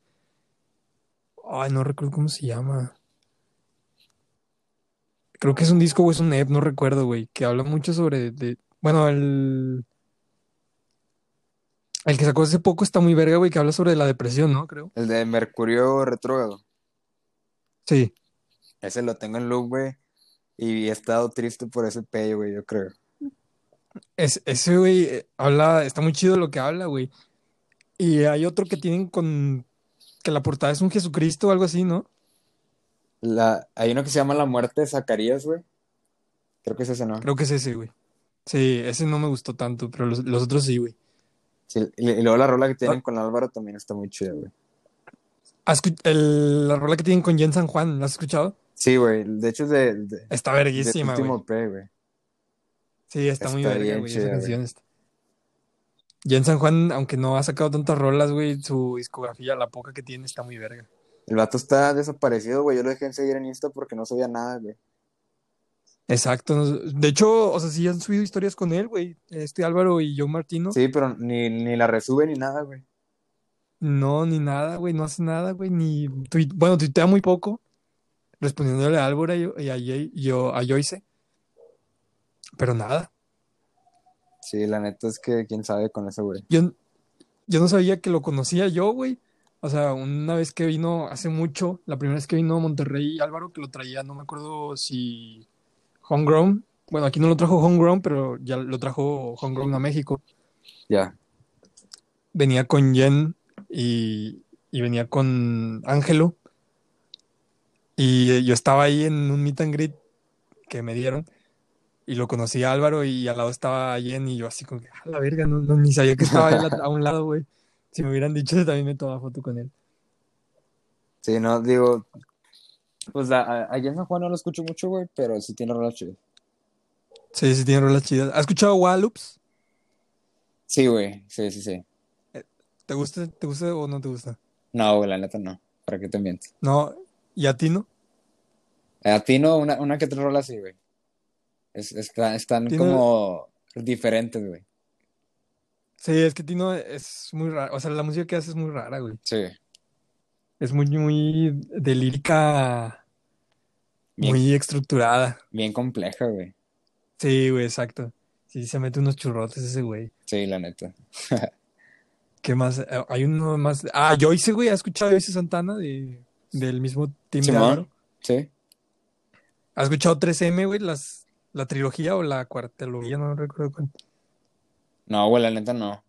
Ay, no recuerdo cómo se llama. creo que es un disco o es un EP, no recuerdo, güey, que habla mucho sobre, de, bueno, el, el que sacó hace poco está muy verga, güey, que habla sobre la depresión, ¿no? Creo. El de Mercurio retrógrado. Sí. Ese lo tengo en loop, güey. Y he estado triste por ese pello, güey, yo creo. Es, ese, güey, eh, habla, está muy chido lo que habla, güey. Y hay otro que tienen con, que la portada es un Jesucristo o algo así, ¿no? La, hay uno que se llama La muerte de Zacarías, güey. Creo que es ese, ¿no? Creo que es ese, güey. Sí, ese no me gustó tanto, pero los, los otros sí, güey. Sí, y, luego la rola que tienen ah. con Álvaro también está muy chida, güey. El, la rola que tienen con Jen San Juan, ¿la has escuchado? Sí, güey. De hecho, de, de está verguísima, güey. Sí, está, muy verga, güey, esa canción. Jen San Juan, aunque no ha sacado tantas rolas, güey, su discografía, la poca que tiene, está muy verga. El vato está desaparecido, güey. Yo lo dejé en seguir en Insta porque no sabía nada, güey. Exacto. De hecho, o sea, sí han subido historias con él, güey. Este Álvaro y yo Martino. Sí, pero ni, ni la resube ni nada, güey. No, ni nada, güey. No hace nada, güey. Ni. Bueno, tuitea muy poco. Respondiéndole a Álvaro y a, yo, a Joyce. Pero nada. Sí, la neta es que quién sabe con eso, güey. Yo, yo no sabía que lo conocía yo, güey. O sea, una vez que vino hace mucho, la primera vez que vino a Monterrey, Álvaro, que lo traía, no me acuerdo si Homegrown. Bueno, aquí no lo trajo Homegrown, pero ya lo trajo Homegrown a México. Ya. Venía con Jen y, y venía con Ángelo. Y yo estaba ahí en un meet and greet que me dieron y lo conocí a Álvaro y al lado estaba Jen y yo así como que, a la verga, no, ni sabía que estaba él a, un lado, güey. Si me hubieran dicho, también me tomaba foto con él. Sí, no, digo, pues a, a Jen San Juan no lo escucho mucho, güey, pero sí tiene rolas chidas. Sí, sí tiene rolas chidas. ¿Has escuchado Wallops? Sí, güey, sí, sí, sí. Eh, ¿Te gusta, ¿Te gusta o no te gusta? No, güey, la neta no. ¿Para qué te mientes? No, ¿y a ti no? A ti no, una, una que otra rola sí, güey. Es, están como diferentes, güey. Sí, es que Tino es muy raro. O sea, la música que hace es muy rara, güey. Sí. Es muy, muy de lírica. muy estructurada. Bien compleja, güey. Sí, güey, exacto. Sí, se mete unos churrotes ese güey. Sí, la neta. ¿Qué más? Eh, hay uno más. Ah, Joyce, güey. ¿Has escuchado a Joyce Santana de, del mismo team de Sí. ¿Has escuchado 3M, güey? Las la trilogía o la cuartelogía, no recuerdo cuál. No, güey, la neta no.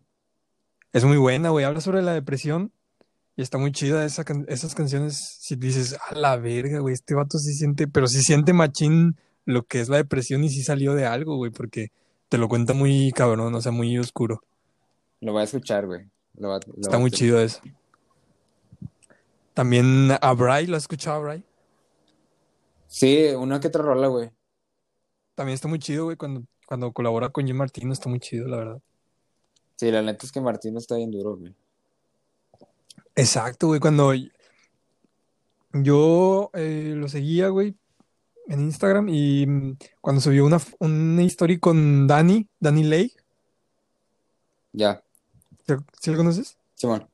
Es muy buena, güey. Habla sobre la depresión y está muy chida esa esas canciones. Si dices, a la verga, güey, este vato sí siente, pero sí siente machín lo que es la depresión y sí salió de algo, güey, porque te lo cuenta muy cabrón, o sea, muy oscuro. Lo voy a escuchar, güey. está muy chido eso. También a Bray, ¿lo has escuchado a Bray? Sí, una que otra rola, güey también está muy chido, güey, cuando, cuando colabora con Jim Martino, está muy chido, la verdad. Sí, la neta es que Martino está bien duro, güey. Exacto, güey, cuando yo eh, lo seguía, güey, en Instagram y mm, cuando subió una, una historia con Dani, Dani Lake. Ya. ¿Sí lo conoces? Simón.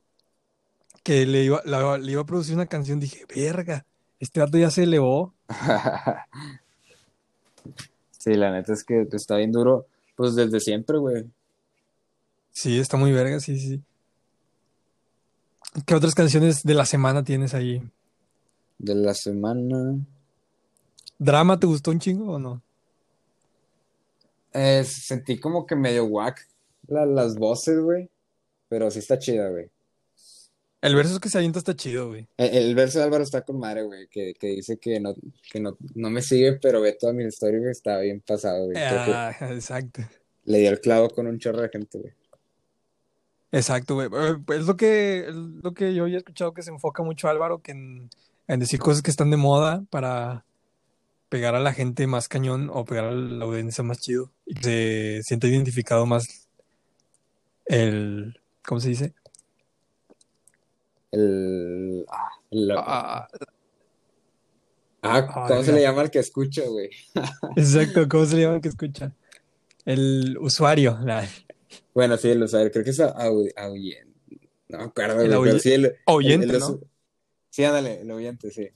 Que le iba, le iba a producir una canción, dije, verga, este vato ya se elevó. Sí, la neta es que está bien duro, pues desde siempre, güey. Sí, está muy verga, sí, sí. ¿Qué otras canciones de la semana tienes ahí? De la semana. ¿Drama te gustó un chingo o no? Eh, sentí como que medio whack las voces, güey. Pero sí está chida, güey. El verso que se avienta está chido, güey. El, verso de Álvaro está con madre, güey, que, que, dice que, no, que no, no, me sigue, pero ve toda mi historia, güey, está bien pasado, güey. Ah, exacto. Le dio el clavo con un chorro de gente, güey. Exacto, güey. Eh, es lo que, lo que yo he escuchado que se enfoca mucho Álvaro, que en, en decir cosas que están de moda para pegar a la gente más cañón o pegar a la audiencia más chido y que se sienta identificado más el, ¿cómo se dice? El. Ah, ah, ah ¿cómo se le llama al que escucha, güey? Exacto, ¿cómo se le llama al que escucha? El usuario. Bueno, sí, el usuario. Creo que es ahuyente. No me acuerdo, el sí, el, oyente, ¿no? Sí, ándale, el oyente, sí.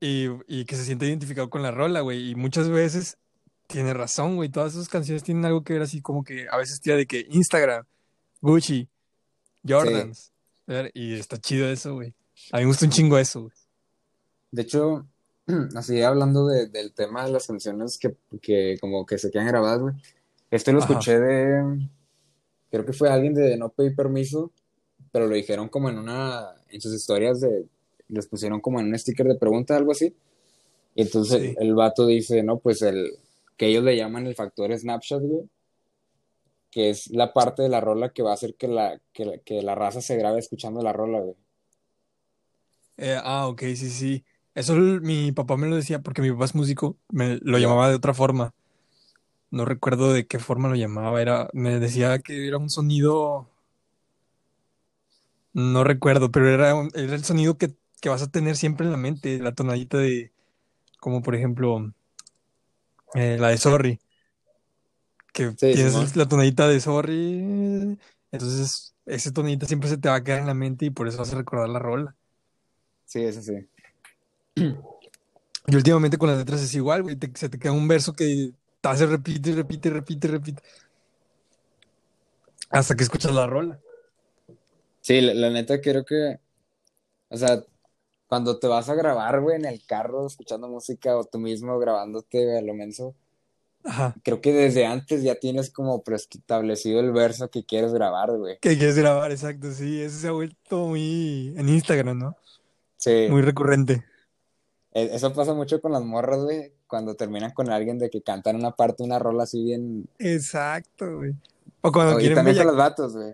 y, y que se siente identificado con la rola, güey. Y muchas veces tiene razón, güey. Todas esas canciones tienen algo que ver así como que a veces tía de que Instagram, Gucci, Jordans. Y está chido eso, güey. A mí me gusta un chingo eso, güey. De hecho, así hablando del tema de las canciones que, que, como que se quedan grabadas, güey. Este lo escuché de. Creo que fue alguien de No Pedí Permiso, pero lo dijeron como en una. En sus historias de. Les pusieron como en un sticker de pregunta, algo así. Y entonces el, vato dice, no, pues el. Que ellos le llaman el factor Snapchat, güey. Que es la parte de la rola que va a hacer que la, que la, raza se grabe escuchando la rola, güey. Eh, ah, ok, sí, sí. Eso mi papá me lo decía porque mi papá es músico, me lo llamaba de otra forma. No recuerdo de qué forma lo llamaba, era, me decía que era un sonido, no recuerdo, pero era, era el sonido que, vas a tener siempre en la mente, la tonadita de, como por ejemplo, eh, la de Sorry, que tienes la tonadita de Sorry, entonces ese tonadita siempre se te va a quedar en la mente y por eso vas a recordar la rola. Sí, eso sí. Y últimamente con las letras es igual, güey. se te queda un verso que te hace repite, repite, repite, repite. Hasta que escuchas la rola. Sí, la, neta creo que. O sea, cuando te vas a grabar, güey, en el carro escuchando música o tú mismo grabándote a lo menso. Creo que desde antes ya tienes como preestablecido el verso que quieres grabar, güey. Que quieres grabar, exacto, sí. Eso se ha vuelto muy en Instagram, ¿no? Sí. Muy recurrente. E, eso pasa mucho con las morras, güey, cuando terminan con alguien de que cantan una parte, una rola así bien. Exacto, güey. O cuando quieren. también con los vatos, güey.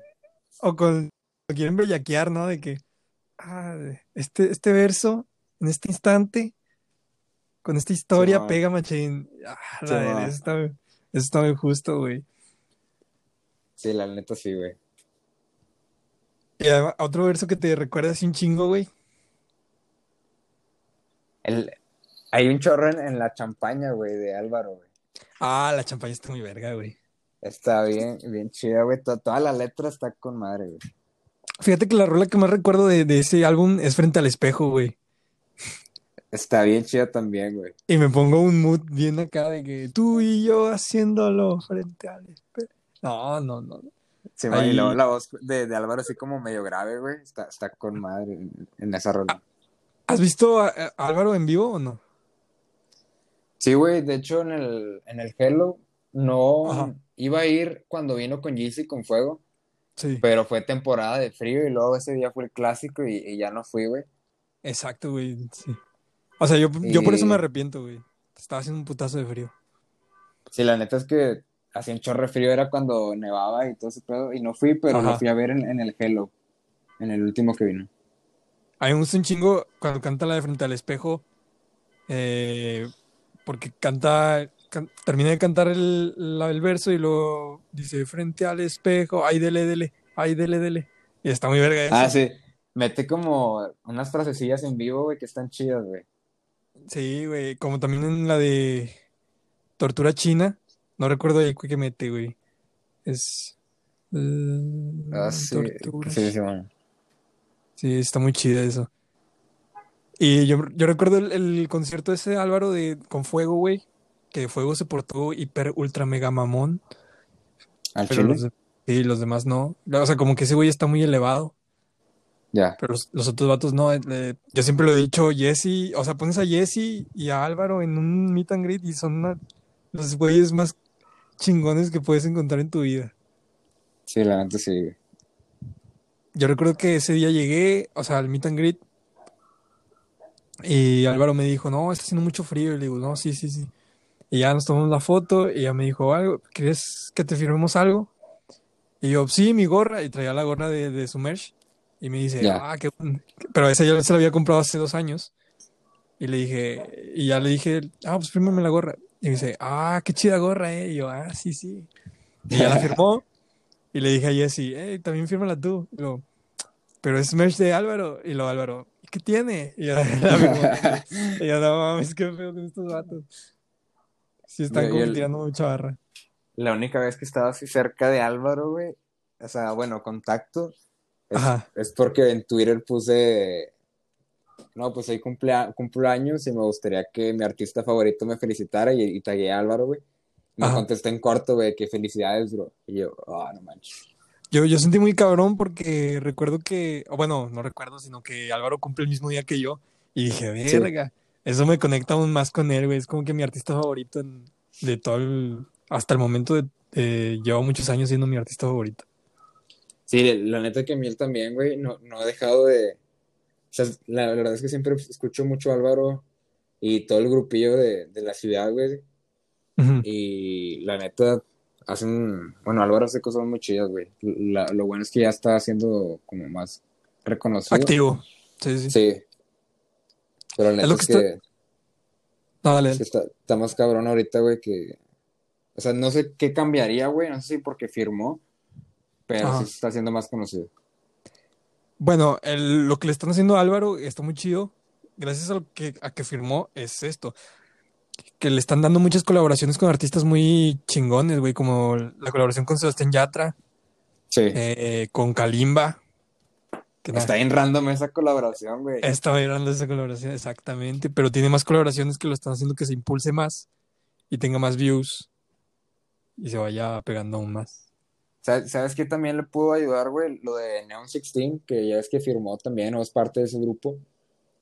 O cuando quieren bellaquear, ¿no? De que. Ah, este, este verso, en este instante, con esta historia, pega machín. Ah, la eso, está, eso está muy justo, güey. Sí, la neta sí, güey. Y además, otro verso que te recuerda así un chingo, güey. El, hay un chorro en, la champaña, güey, de Álvaro, güey. Ah, la champaña está muy verga, güey. Está bien, bien chida, güey. Toda, la letra está con madre, güey. Fíjate que la rola que más recuerdo de, ese álbum es Frente al Espejo, güey. Está bien chida también, güey. Y me pongo un mood bien acá de que tú y yo haciéndolo frente al espejo. No, no, no. Sí, y luego la voz de, Álvaro así como medio grave, güey. Está, está con madre en, en esa rola. ¿Has visto a, Álvaro en vivo o no? Sí, güey, de hecho en el, en el Hello no iba a ir cuando vino con Yeezy con Fuego. Sí. Pero fue temporada de frío y luego ese día fue el clásico y, ya no fui, güey. Exacto, güey, sí. O sea, yo, yo por eso me arrepiento, güey. Estaba haciendo un putazo de frío. Sí, la neta es que hacía un chorro de frío, era cuando nevaba y todo ese pedo. Y no fui, pero lo fui a ver en, en el Hello, en el último que vino. A mí me gusta un chingo cuando canta la de frente al espejo. Eh, porque canta, termina de cantar el, el, verso y luego dice frente al espejo, ay, dele, dele, ay, dele, dele. Y está muy verga eso. Ah, sí. Mete como unas frasecillas en vivo, güey, que están chidas, güey. Sí, güey. Como también en la de Tortura China. No recuerdo ahí qué mete, güey. Es. ah, sí. Sí, sí, bueno. Sí, está muy chida eso. Y yo, yo recuerdo el, concierto ese Álvaro de con Fuego, güey. Que Fuego se portó hiper ultra mega mamón. ¿Al pero los sí, los demás no. O sea, como que ese güey está muy elevado. Ya. Pero los, otros vatos no. Eh, yo siempre lo he dicho, Jesse, o sea, pones a Jesse y a Álvaro en un meet and greet y son los güeyes más chingones que puedes encontrar en tu vida. Sí, la neta sí. Yo recuerdo que ese día llegué, o sea, al meet and greet, y Álvaro me dijo, no, está haciendo mucho frío. Y le digo, no, sí, sí, sí. Y ya nos tomamos la foto y ya me dijo, algo, ¿quieres que te firmemos algo? Y yo, sí, mi gorra. Y traía la gorra de, de su merch. Y me dice, ah, qué Pero esa ya se la había comprado hace dos años. Y le dije, y ya le dije, ah, pues fírmame la gorra. Y me dice, ah, qué chida gorra, eh. Y yo, ah, sí, sí. Y ya la firmó. Y le dije a Jesse, hey, también fírmala tú. Y lo, pero es merch de Álvaro. Y lo Álvaro, ¿qué tiene? Y yo, y yo no mames, qué feo con estos vatos. Sí, están como tirando mucha barra. La única vez que estaba así cerca de Álvaro, güey, o sea, bueno, contacto, es, es porque en Twitter puse no, pues hoy cumpleaños y me gustaría que mi artista favorito me felicitara y, y tagué a Álvaro, güey. Me contesté en corto, güey, que felicidades, bro. Y yo, ah, no manches. Yo, yo sentí muy cabrón porque recuerdo que, bueno, no recuerdo, sino que Álvaro cumple el mismo día que yo. Y dije, verga, eso me conecta aún más con él, güey. Es como que mi artista favorito de todo el, hasta el momento de, eh, llevo muchos años siendo mi artista favorito. Sí, la neta que él también, güey, no, no ha dejado de... O sea, la, verdad es que siempre escucho mucho a Álvaro y todo el grupillo de, de la ciudad, güey. Y la neta, hacen... Bueno, Álvaro hace cosas muy chidas, güey. lo bueno es que ya está haciendo como más reconocido. Activo. Sí, sí. Sí. Pero la neta es, que... No, dale. está, está, más cabrón ahorita, güey, que... O sea, no sé qué cambiaría, güey. No sé si porque firmó, pero sí se está haciendo más conocido. Bueno, lo que le están haciendo a Álvaro está muy chido. Gracias a, lo que, a que firmó es esto. Que le están dando muchas colaboraciones con artistas muy chingones, güey. Como la colaboración con Sebastián Yatra. Sí. Eh, con Kalimba. está en random esa colaboración, güey. Está bien random esa colaboración, exactamente. Pero tiene más colaboraciones que lo están haciendo que se impulse más y tenga más views y se vaya pegando aún más. ¿Sabes qué también le pudo ayudar, güey? Lo de Neon 16, que ya es que firmó también o es parte de ese grupo.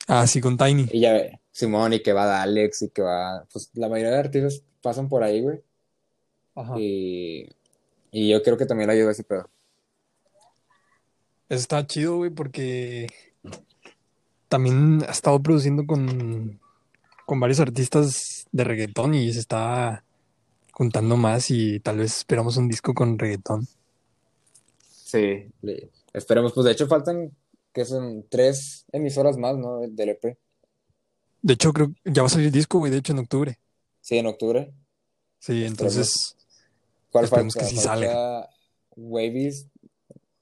Ah, sí, con Tiny. Y ya ve, Simón, y que va de Alex, y que va. Pues la mayoría de artistas pasan por ahí, güey. Ajá. Y, y yo creo que también le ayudó ese pedo. Eso está chido, güey, porque también ha estado produciendo con, con varios artistas de reggaetón y se está juntando más y tal vez esperamos un disco con reggaetón. Sí, esperemos. Pues de hecho faltan, que son tres emisoras más, ¿no? Del EP. De hecho, creo que ya va a salir el disco, güey, de hecho en octubre. Sí, en octubre. Sí, entonces. ¿Cuál falta? que sí salga. Wavies.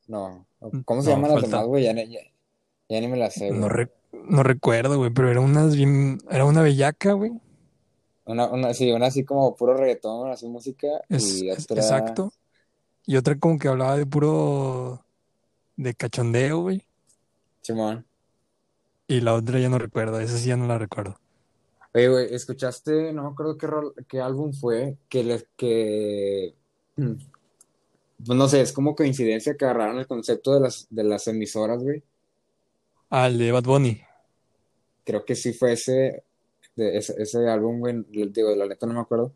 No. ¿Cómo se llaman las demás, güey? Ya, ni me las sé. No, no recuerdo, güey, pero era unas bien. Era una bellaca, güey. Una, una, sí, una así como puro reggaetón, así música. y otra... Exacto. Y otra como que hablaba de puro. de cachondeo, güey. Simón. Y la otra ya no recuerdo, esa sí ya no la recuerdo. Oye, güey, ¿escuchaste? No me acuerdo qué, qué álbum fue, que les, que. Pues no sé, es como coincidencia que agarraron el concepto de las, de las emisoras, güey. Ah, el de Bad Bunny. Creo que sí fue ese, de ese, álbum, güey, digo, la neta no me acuerdo,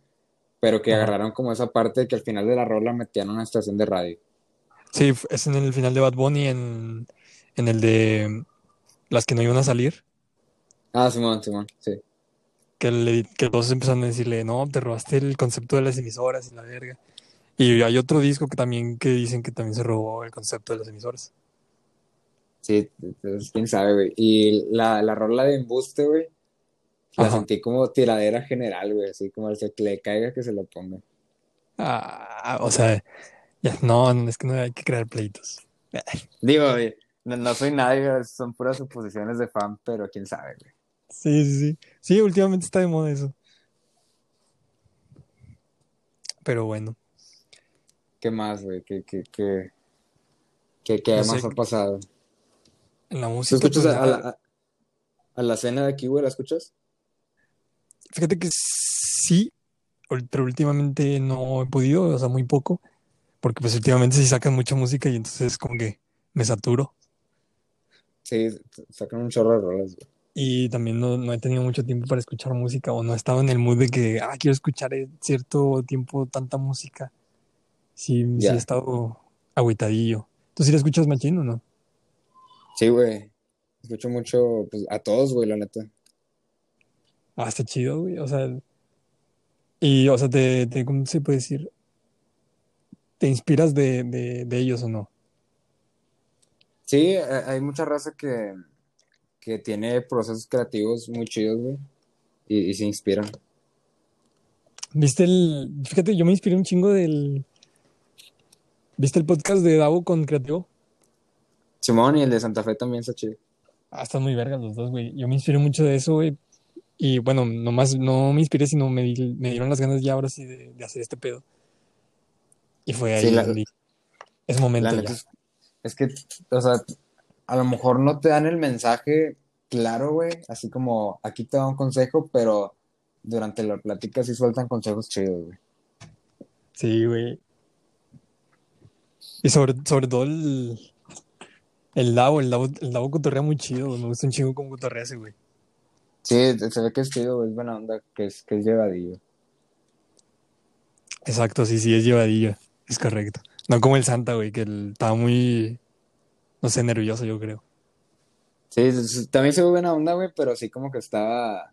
pero que agarraron como esa parte de que al final de la rola metían una estación de radio. Sí, es en el final de Bad Bunny, en, en el de las que no iban a salir. Ah, Simón, Simón, sí. Que, le, que todos empezaron a decirle, no, te robaste el concepto de las emisoras y la verga. Y hay otro disco que también que dicen que también se robó el concepto de las emisoras. Sí, pues, quién sabe, güey. Y la, la rola de Embuste, güey, la sentí como tiradera general, güey, así como el que le caiga que se lo ponga. Ah, o sea, ya, no, es que no hay que crear pleitos. Digo, no, soy nadie, son puras suposiciones de fan, pero quién sabe, güey. Sí, sí, sí. Sí, últimamente está de moda eso. Pero bueno. ¿Qué más, güey? ¿Qué, qué, qué, qué, qué más ha pasado? En la música. ¿Tú escuchas pues, a, la, a la cena de aquí, güey? ¿La escuchas? Fíjate que sí, pero últimamente no he podido, o sea, muy poco, porque pues últimamente sí sacan mucha música y entonces como que me saturo. Sí, sacan un chorro de rolas. Y también no, he tenido mucho tiempo para escuchar música o no he estado en el mood de que, ah, quiero escuchar cierto tiempo tanta música. Sí, sí he estado agüitadillo. ¿Tú sí la escuchas machín o no? Sí, güey. Escucho mucho pues, a todos, güey, la neta. Ah, está chido, güey. O sea, y, o sea, te, te ¿cómo se puede decir? ¿Te inspiras de, de, ellos o no? Sí, hay mucha raza que, que tiene procesos creativos muy chidos, güey. Y, se inspiran. ¿Viste el. Fíjate, yo me inspiré un chingo del. ¿Viste el podcast de Davo con Creativo? Simón y el de Santa Fe también está chido. Ah, están muy vergas los dos, güey. Yo me inspiré mucho de eso, güey, y bueno, nomás no me inspiré, sino me, me dieron las ganas ya ahora sí de, hacer este pedo. Y fue ahí es momento ya. Es, que, o sea, a lo mejor no te dan el mensaje claro, güey, así como aquí te da un consejo, pero durante la plática sí sueltan consejos chidos, güey. Sí, güey. Y sobre, sobre todo el, el Davo, el Davo, el Davo cotorrea muy chido, me gusta un chingo como cotorrea ese, güey. Sí, se ve que es chido, es buena onda, que es, que es llevadillo. Exacto, sí, sí, es llevadillo, es correcto. No como el Santa, güey, que él estaba muy, no sé, nervioso, yo creo. Sí, también se ve buena onda, güey, pero sí como que estaba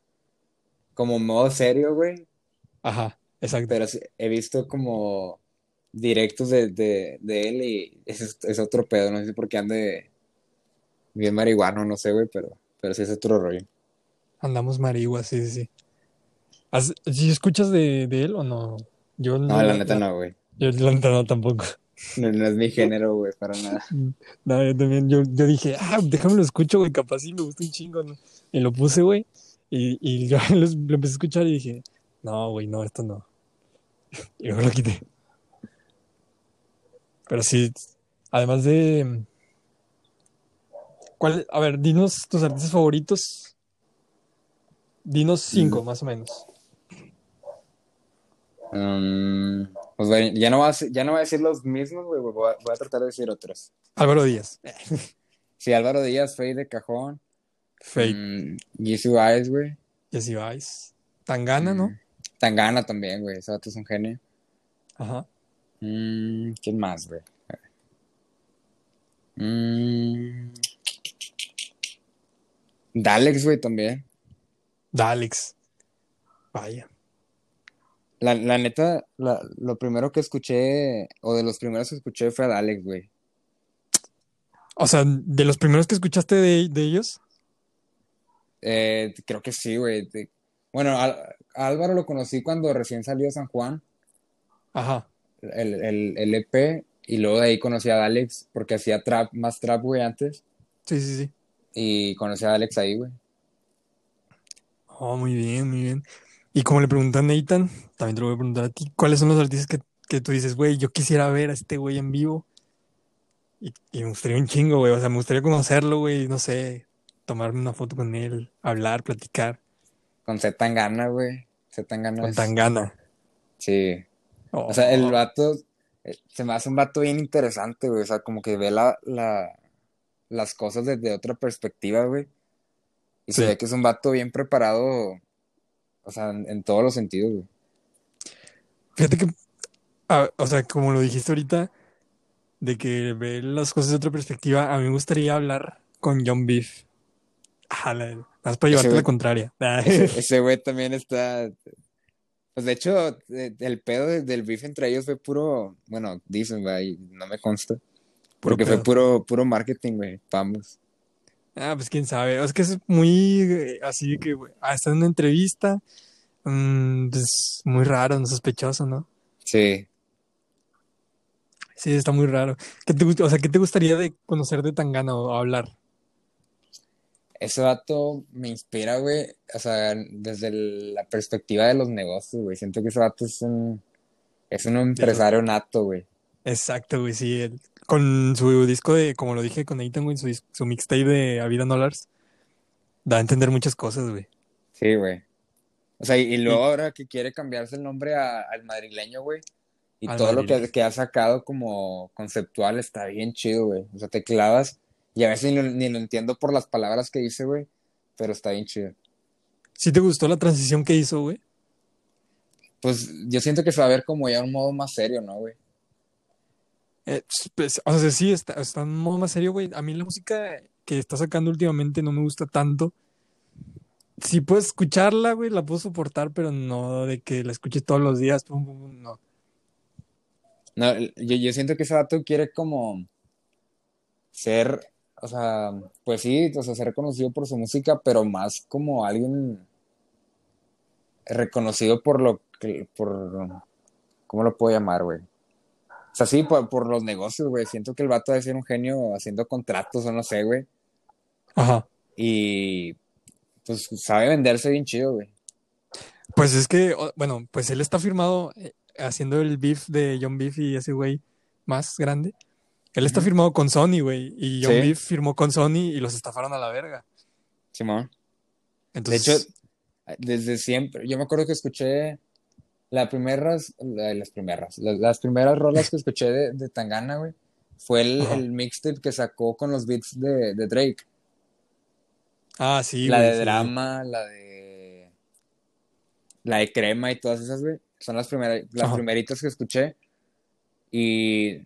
como modo serio, güey. Ajá, exacto. Pero he visto como directos de, de, de él y es, es, otro pedo, no sé por qué ande bien marihuano, no sé, güey, pero, pero sí es otro rollo. Andamos marihuas, sí, sí, sí. ¿Sí escuchas de, de él o no? Yo no, la, neta no, güey. Yo la neta no tampoco. No, es mi género, güey, para nada. No, yo también, yo, yo dije, ah, déjame lo escucho, güey, capaz sí me gusta un chingo, ¿no? Y lo puse, güey, y, y yo lo, empecé a escuchar y dije, no, güey, no, esto no. Y luego lo quité. Pero sí, además de... ¿Cuál? A ver, dinos tus artistas favoritos. Dinos cinco, mm. más o menos. Um, pues bueno, ya no, va a, ya no voy a decir los mismos, güey, voy, a, tratar de decir otros. Álvaro Díaz. sí, Álvaro Díaz, Fade de cajón. Fade. Um, Jesse Vice, güey. Jesse Vice. Tangana, ¿no? Mm, Tangana también, güey, ese otro es un genio. Ajá. Mm, ¿Quién más, güey? Mm. Dalex, güey, también. Dalex. Vaya. La, la neta, lo primero que escuché, o de los primeros que escuché fue a Alex, güey. O sea, ¿de los primeros que escuchaste de, ellos? Eh, creo que sí, güey. Bueno, a, Álvaro lo conocí cuando recién salió San Juan. Ajá. El, el, el, EP. Y luego de ahí conocí a Alex, porque hacía trap, más trap, güey, antes. Sí, sí, sí. Y conocí a Alex ahí, güey. Oh, muy bien, muy bien. Y como le pregunté a Nathan, también te lo voy a preguntar a ti, ¿cuáles son los artistas que, que tú dices, güey, yo quisiera ver a este güey en vivo? Y, me gustaría un chingo, güey, o sea, me gustaría conocerlo, güey, no sé, tomarme una foto con él, hablar, platicar. Con Z Tangana, güey. Z Tangana. Con Tangana. Sí. O sea, el oh. vato, eh, se me hace un vato bien interesante, güey, o sea, como que ve la, la, las cosas desde otra perspectiva, güey. Y se ve que es un vato bien preparado o sea, en, todos los sentidos, güey. Fíjate que, o sea, como lo dijiste ahorita, de que ve las cosas de otra perspectiva, a mí me gustaría hablar con John Beef. más para llevarte la contraria. Ese güey también está. Pues de hecho, el pedo del beef entre ellos fue puro. Bueno, dicen, güey, no me consta. Porque fue puro, puro marketing, güey. Vamos. Ah, pues quién sabe. Es que es muy eh, así que, güey, ah, una entrevista. Mmm, pues muy raro, no sospechoso, ¿no? Sí. Sí, está muy raro. ¿Qué te, o sea, ¿qué te gustaría de conocer de Tangana o hablar? Ese vato me inspira, güey. O sea, desde la perspectiva de los negocios, güey. Siento que ese vato es un, es un empresario nato, güey. Exacto, güey, sí con su disco de, como lo dije con Nathan, güey, su, su mixtape de A Vida Dollars, da a entender muchas cosas, güey. Sí, güey. O sea, y, luego ahora que quiere cambiarse el nombre al madrileño, güey. Y todo lo que, que, ha sacado como conceptual está bien chido, güey. O sea, te clavas y a veces ni, ni lo entiendo por las palabras que dice, güey. Pero está bien chido. ¿Sí te gustó la transición que hizo, güey? Pues yo siento que se va a ver como ya un modo más serio, ¿no, güey? Eh, pues, o sea, sí, está, está en modo más serio, güey. A mí la música que está sacando últimamente no me gusta tanto. Si puedo escucharla, güey, la puedo soportar, pero no de que la escuche todos los días. no. No, yo, yo siento que ese vato quiere como ser, o sea, pues sí, o sea, ser reconocido por su música, pero más como alguien reconocido por lo que, por, ¿cómo lo puedo llamar, güey? O sea, sí, por, los negocios, güey. Siento que el vato debe ser un genio haciendo contratos o no sé, güey. Ajá. Y pues sabe venderse bien chido, güey. Pues es que, bueno, pues él está firmado eh, haciendo el beef de John Beef y ese güey más grande. Él está firmado con Sony, güey. Y John Beef firmó con Sony y los estafaron a la verga. Simón. Entonces... De hecho, desde siempre, yo me acuerdo que escuché las primeras, las primeras, las, primeras rolas que escuché de, Tangana, güey, fue el, mixtape que sacó con los beats de, Drake. Ah, sí, La de drama, la de. La de crema y todas esas, güey. Son las primeras, las primeritas que escuché. Y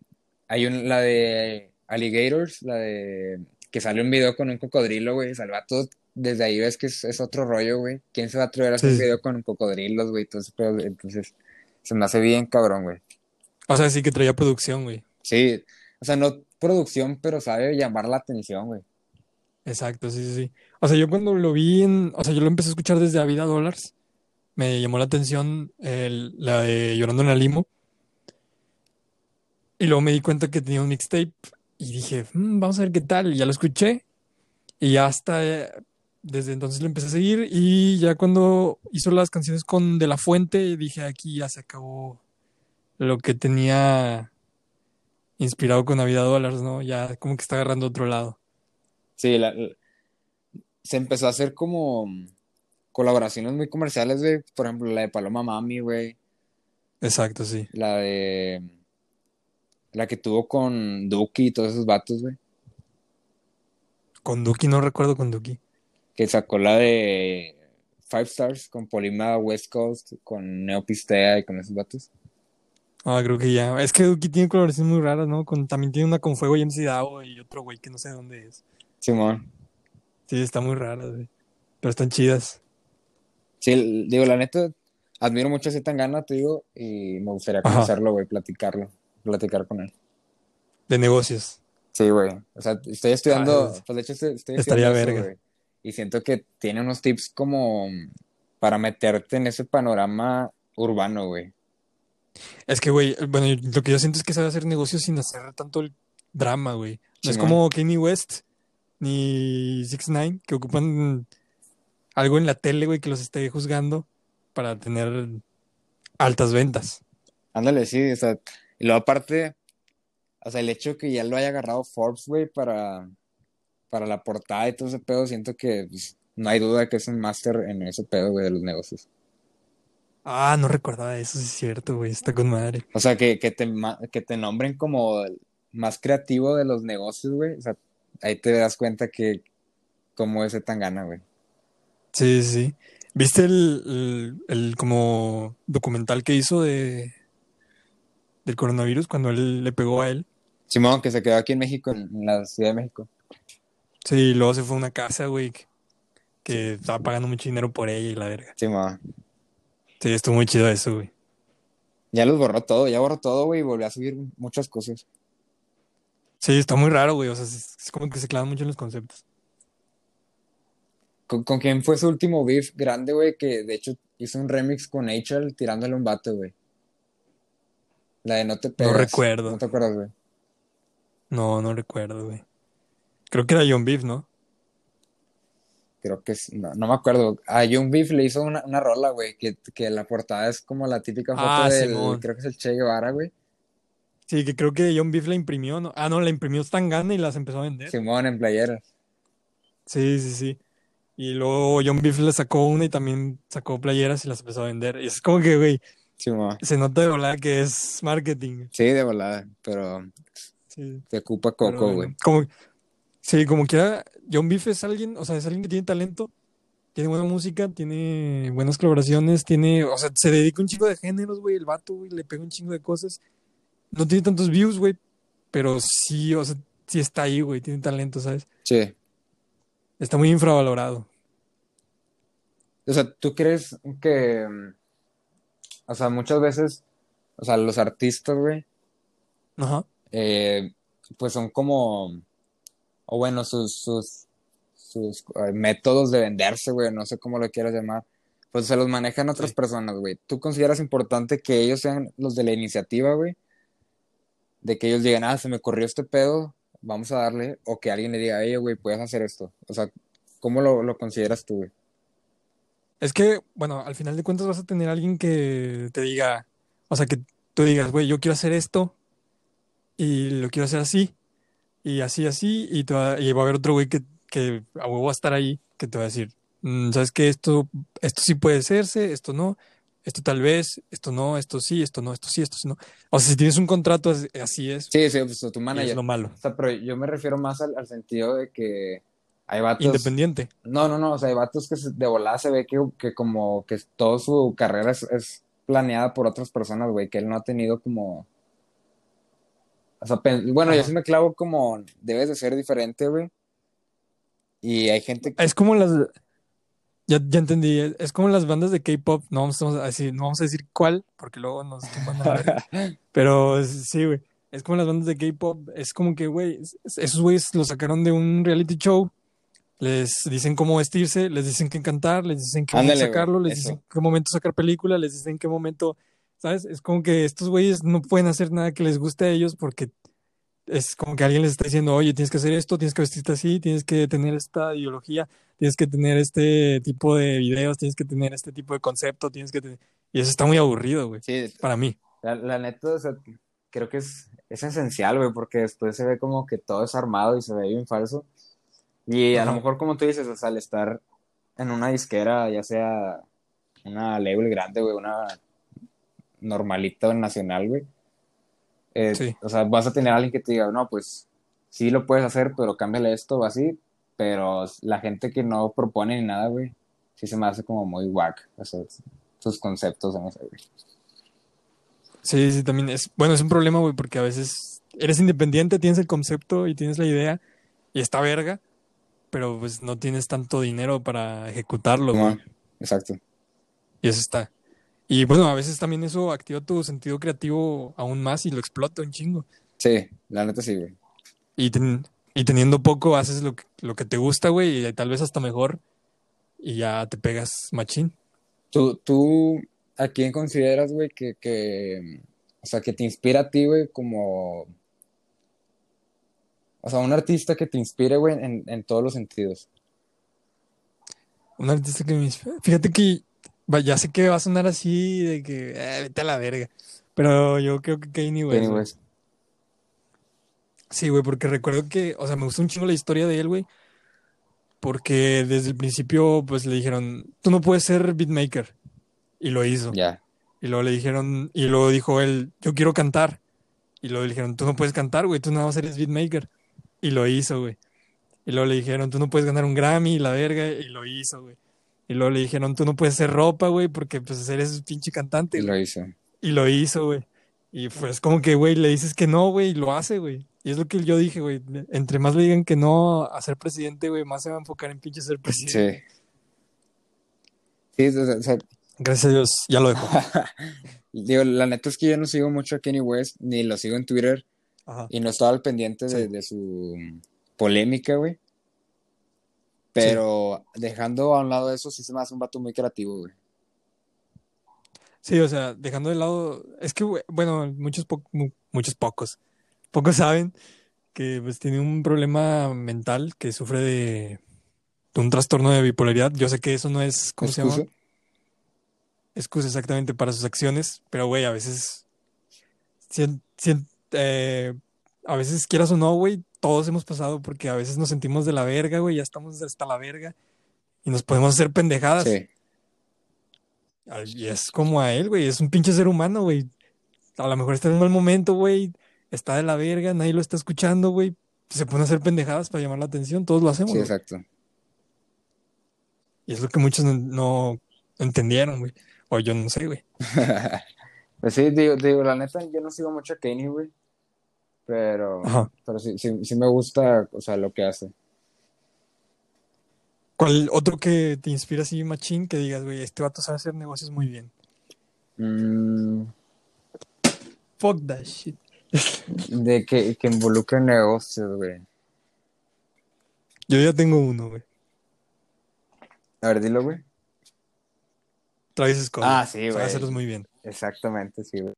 hay un, la de Alligators, la de. Que sale un video con un cocodrilo, güey. Salvato desde ahí ves que es, otro rollo, güey. ¿Quién se va a atrever a hacer video con cocodrilos, güey? Entonces, entonces, se me hace bien cabrón, güey. O sea, sí que traía producción, güey. Sí, o sea, no producción, pero sabe llamar la atención, güey. Exacto, sí, sí, sí. O sea, yo cuando lo vi en, o sea, yo lo empecé a escuchar desde A Vida Dólares, me llamó la atención la de Llorando en la Limo. Y luego me di cuenta que tenía un mixtape y dije, mm, vamos a ver qué tal. Y ya lo escuché. Y ya hasta desde entonces lo empecé a seguir y ya cuando hizo las canciones con De La Fuente dije aquí ya se acabó lo que tenía inspirado con Navidad Dólares, ¿no? Ya como que está agarrando otro lado. Sí, se empezó a hacer como colaboraciones muy comerciales, güey. Por ejemplo, la de Paloma Mami, güey. Exacto, sí. La de... La que tuvo con Duki y todos esos vatos, güey. Con Duki, no recuerdo con Duki que sacó la de Five Stars con Polima West Coast, con Neopistea y con esos vatos. Ah, creo que ya. Es que Duki tiene coloraciones muy raras, ¿no? Con, también tiene una con Fuego y MC Dao y otro güey que no sé dónde es. Simón. Sí, está muy rara, güey. Pero están chidas. Sí, digo, la neta, admiro mucho a ese Tangana, te digo, y me gustaría conocerlo, güey, platicarlo, platicar con él. De negocios. Sí, güey. O sea, estoy estudiando, ah, pues de hecho estoy, estudiando Estaría verga y siento que tiene unos tips como para meterte en ese panorama urbano, güey. Es que, güey, bueno, lo que yo siento es que sabe hacer negocios sin hacer tanto el drama, güey. No es como Kanye West ni Six Nine que ocupan algo en la tele, güey, que los esté juzgando para tener altas ventas. Ándale, sí, o sea, y luego aparte, o sea, el hecho que ya lo haya agarrado Forbes, güey, para para la portada y todo ese pedo, siento que pues, no hay duda que es un máster en ese pedo, güey, de los negocios. Ah, no recordaba eso, sí es cierto, güey, está con madre. O sea, que, que, te, que te nombren como el más creativo de los negocios, güey. O sea, ahí te das cuenta que cómo ese tan gana, güey. Sí, sí. ¿Viste el, el, como documental que hizo de del coronavirus cuando él le pegó a él? Simón, que se quedó aquí en México, en la Ciudad de México. Sí, luego se fue a una casa, güey, que estaba pagando mucho dinero por ella y la verga. Sí, ma. Sí, estuvo muy chido eso, güey. Ya los borró todo, ya borró todo, güey, y volvió a subir muchas cosas. Sí, está muy raro, güey. O sea, es, como que se clava mucho en los conceptos. ¿Con, quién fue su último beef grande, güey? Que de hecho hizo un remix con H.L. tirándole un vato, güey. La de No te pegas. No recuerdo. No te acuerdas, güey. No, no recuerdo, güey. Creo que era John Beef, ¿no? Creo que sí, no, me acuerdo. A John Beef le hizo una, una rola, güey, que, que, la portada es como la típica foto ah, del, creo que es el Che Guevara, güey. Sí, que creo que John Beef la imprimió, ¿no? Ah, no, la imprimió Stangana y las empezó a vender. Simón, en playeras. Sí, sí, sí. Y luego John Beef le sacó una y también sacó playeras y las empezó a vender. Y es como que, güey, se nota de volada que es marketing. Sí, de volada, pero sí. se ocupa coco, güey. Como, Sí, como quiera, John Beef es alguien, o sea, es alguien que tiene talento, tiene buena música, tiene buenas colaboraciones, tiene, o sea, se dedica un chingo de géneros, güey, el vato, güey, le pega un chingo de cosas. No tiene tantos views, güey, pero sí, o sea, sí está ahí, güey, tiene talento, ¿sabes? Sí. Está muy infravalorado. O sea, ¿tú crees que, o sea, muchas veces, o sea, los artistas, güey, Ajá. Eh, pues son como o bueno, sus, sus, sus eh, métodos de venderse, güey, no sé cómo lo quieras llamar, pues se los manejan otras personas, güey. ¿Tú consideras importante que ellos sean los de la iniciativa, güey? De que ellos digan, ah, se me ocurrió este pedo, vamos a darle, o que alguien le diga, oye, güey, puedes hacer esto. O sea, ¿cómo lo, lo consideras tú, güey? Es que, bueno, al final de cuentas vas a tener alguien que te diga, o sea, que tú digas, güey, yo quiero hacer esto y lo quiero hacer así y así, así, y, va a haber otro güey que, que a huevo va a estar ahí que te va a decir, mm, ¿sabes qué? Esto, esto sí puede hacerse, esto no, esto tal vez, esto no, esto sí, esto no, esto sí, esto sí no. O sea, si tienes un contrato, así es. Sí, sí, pues tu manager. Es lo malo. O sea, pero yo me refiero más al, sentido de que hay vatos. Independiente. No, no, no. O sea, hay vatos que de volada se ve que, que como que toda su carrera es, planeada por otras personas, güey, que él no ha tenido como. O sea, bueno, yo sí me clavo como debes de ser diferente, güey. Y hay gente que... Es como las ya, ya entendí. Es como las bandas de K-pop. No vamos a decir, no vamos a decir cuál, porque luego nos tumban a ver. Pero sí, güey. Es como las bandas de K-pop. Es como que, güey, esos güeyes lo sacaron de un reality show. Les dicen cómo vestirse, les dicen qué cantar, les dicen qué momento sacarlo, les dicen qué momento sacar película, les dicen qué momento. ¿Sabes? Es como que estos güeyes no pueden hacer nada que les guste a ellos porque es como que alguien les está diciendo, oye, tienes que hacer esto, tienes que vestirte así, tienes que tener esta ideología, tienes que tener este tipo de videos, tienes que tener este tipo de concepto, tienes que tener... Y eso está muy aburrido, güey. Sí. Para mí. La, neta, o sea, creo que es, es esencial, güey, porque después se ve como que todo es armado y se ve bien falso. Y a lo mejor, como tú dices, o sea, al estar en una disquera, ya sea una label grande, güey, una normalita nacional, güey, eh, o sea, vas a tener a alguien que te diga, no, pues sí lo puedes hacer, pero cámbiale esto o así. Pero la gente que no propone ni nada, güey, sí se me hace como muy whack esos, sus conceptos en ese, güey. Sí, sí, también es, bueno, es un problema, güey, porque a veces eres independiente, tienes el concepto y tienes la idea y está verga, pero pues no tienes tanto dinero para ejecutarlo, güey. exacto. Y eso está. Y bueno, a veces también eso activa tu sentido creativo aún más y lo explota un chingo. Sí, la neta sí, güey. Y, y teniendo poco haces lo que, lo que te gusta, güey, y tal vez hasta mejor, y ya te pegas machín. ¿Tú, tú a quién consideras, güey, que, que, o sea, que te inspira a ti, güey, como, o sea, un artista que te inspire, güey, en, en todos los sentidos? Un artista que me inspira. Fíjate que ya sé que va a sonar así de que eh, vete a la verga. Pero yo creo que Kanye West. Sí, güey, porque recuerdo que, o sea, me gustó un chingo la historia de él, güey. Porque desde el principio, pues le dijeron, tú no puedes ser beatmaker. Y lo hizo. Ya. Y luego le dijeron, y luego dijo él, yo quiero cantar. Y luego le dijeron, tú no puedes cantar, güey, tú nada más eres beatmaker. Y lo hizo, güey. Y luego le dijeron, tú no puedes ganar un Grammy, la verga. Y lo hizo, güey. Y luego le dijeron, tú no puedes hacer ropa, güey, porque pues eres pinche cantante. Y lo hizo. Y lo hizo, güey. Y pues como que, güey, le dices que no, güey, y lo hace, güey. Y es lo que yo dije, güey. Entre más le digan que no a ser presidente, güey, más se va a enfocar en pinche ser presidente. Sí. Sí, o sea, Gracias a Dios, ya lo dejo. Digo, la neta es que yo no sigo mucho a Kenny West, ni lo sigo en Twitter. Y no estaba al pendiente de, de su polémica, güey. Pero dejando a un lado eso, sí se me hace un vato muy creativo, güey. Sí, o sea, dejando de lado, es que, bueno, muchos, muchos pocos, pocos saben que pues tiene un problema mental, que sufre de, un trastorno de bipolaridad. Yo sé que eso no es, ¿cómo se llama? Excusa exactamente para sus acciones, pero güey, a veces, eh, a veces quieras o no, güey, todos hemos pasado porque a veces nos sentimos de la verga, güey, ya estamos hasta la verga y nos podemos hacer pendejadas. Sí. Y es como a él, güey, es un pinche ser humano, güey. A lo mejor está en un mal momento, güey, está de la verga, nadie lo está escuchando, güey. Se pone a hacer pendejadas para llamar la atención, todos lo hacemos. Sí, exacto. Y es lo que muchos no, entendieron, güey. O yo no sé, güey. pues sí, digo, digo, la neta, yo no sigo mucho a Kenny, güey. Pero, pero sí, sí, sí, me gusta, o sea, lo que hace. ¿Cuál otro que te inspira así, machín, que digas, güey, este vato sabe hacer negocios muy bien? Mm. Fuck that shit. De que, que involucre negocios, güey. Yo ya tengo uno, güey. A ver, dilo, güey. Travis Scott. Ah, sí, güey. Sabe hacerlos muy bien. Exactamente, sí, güey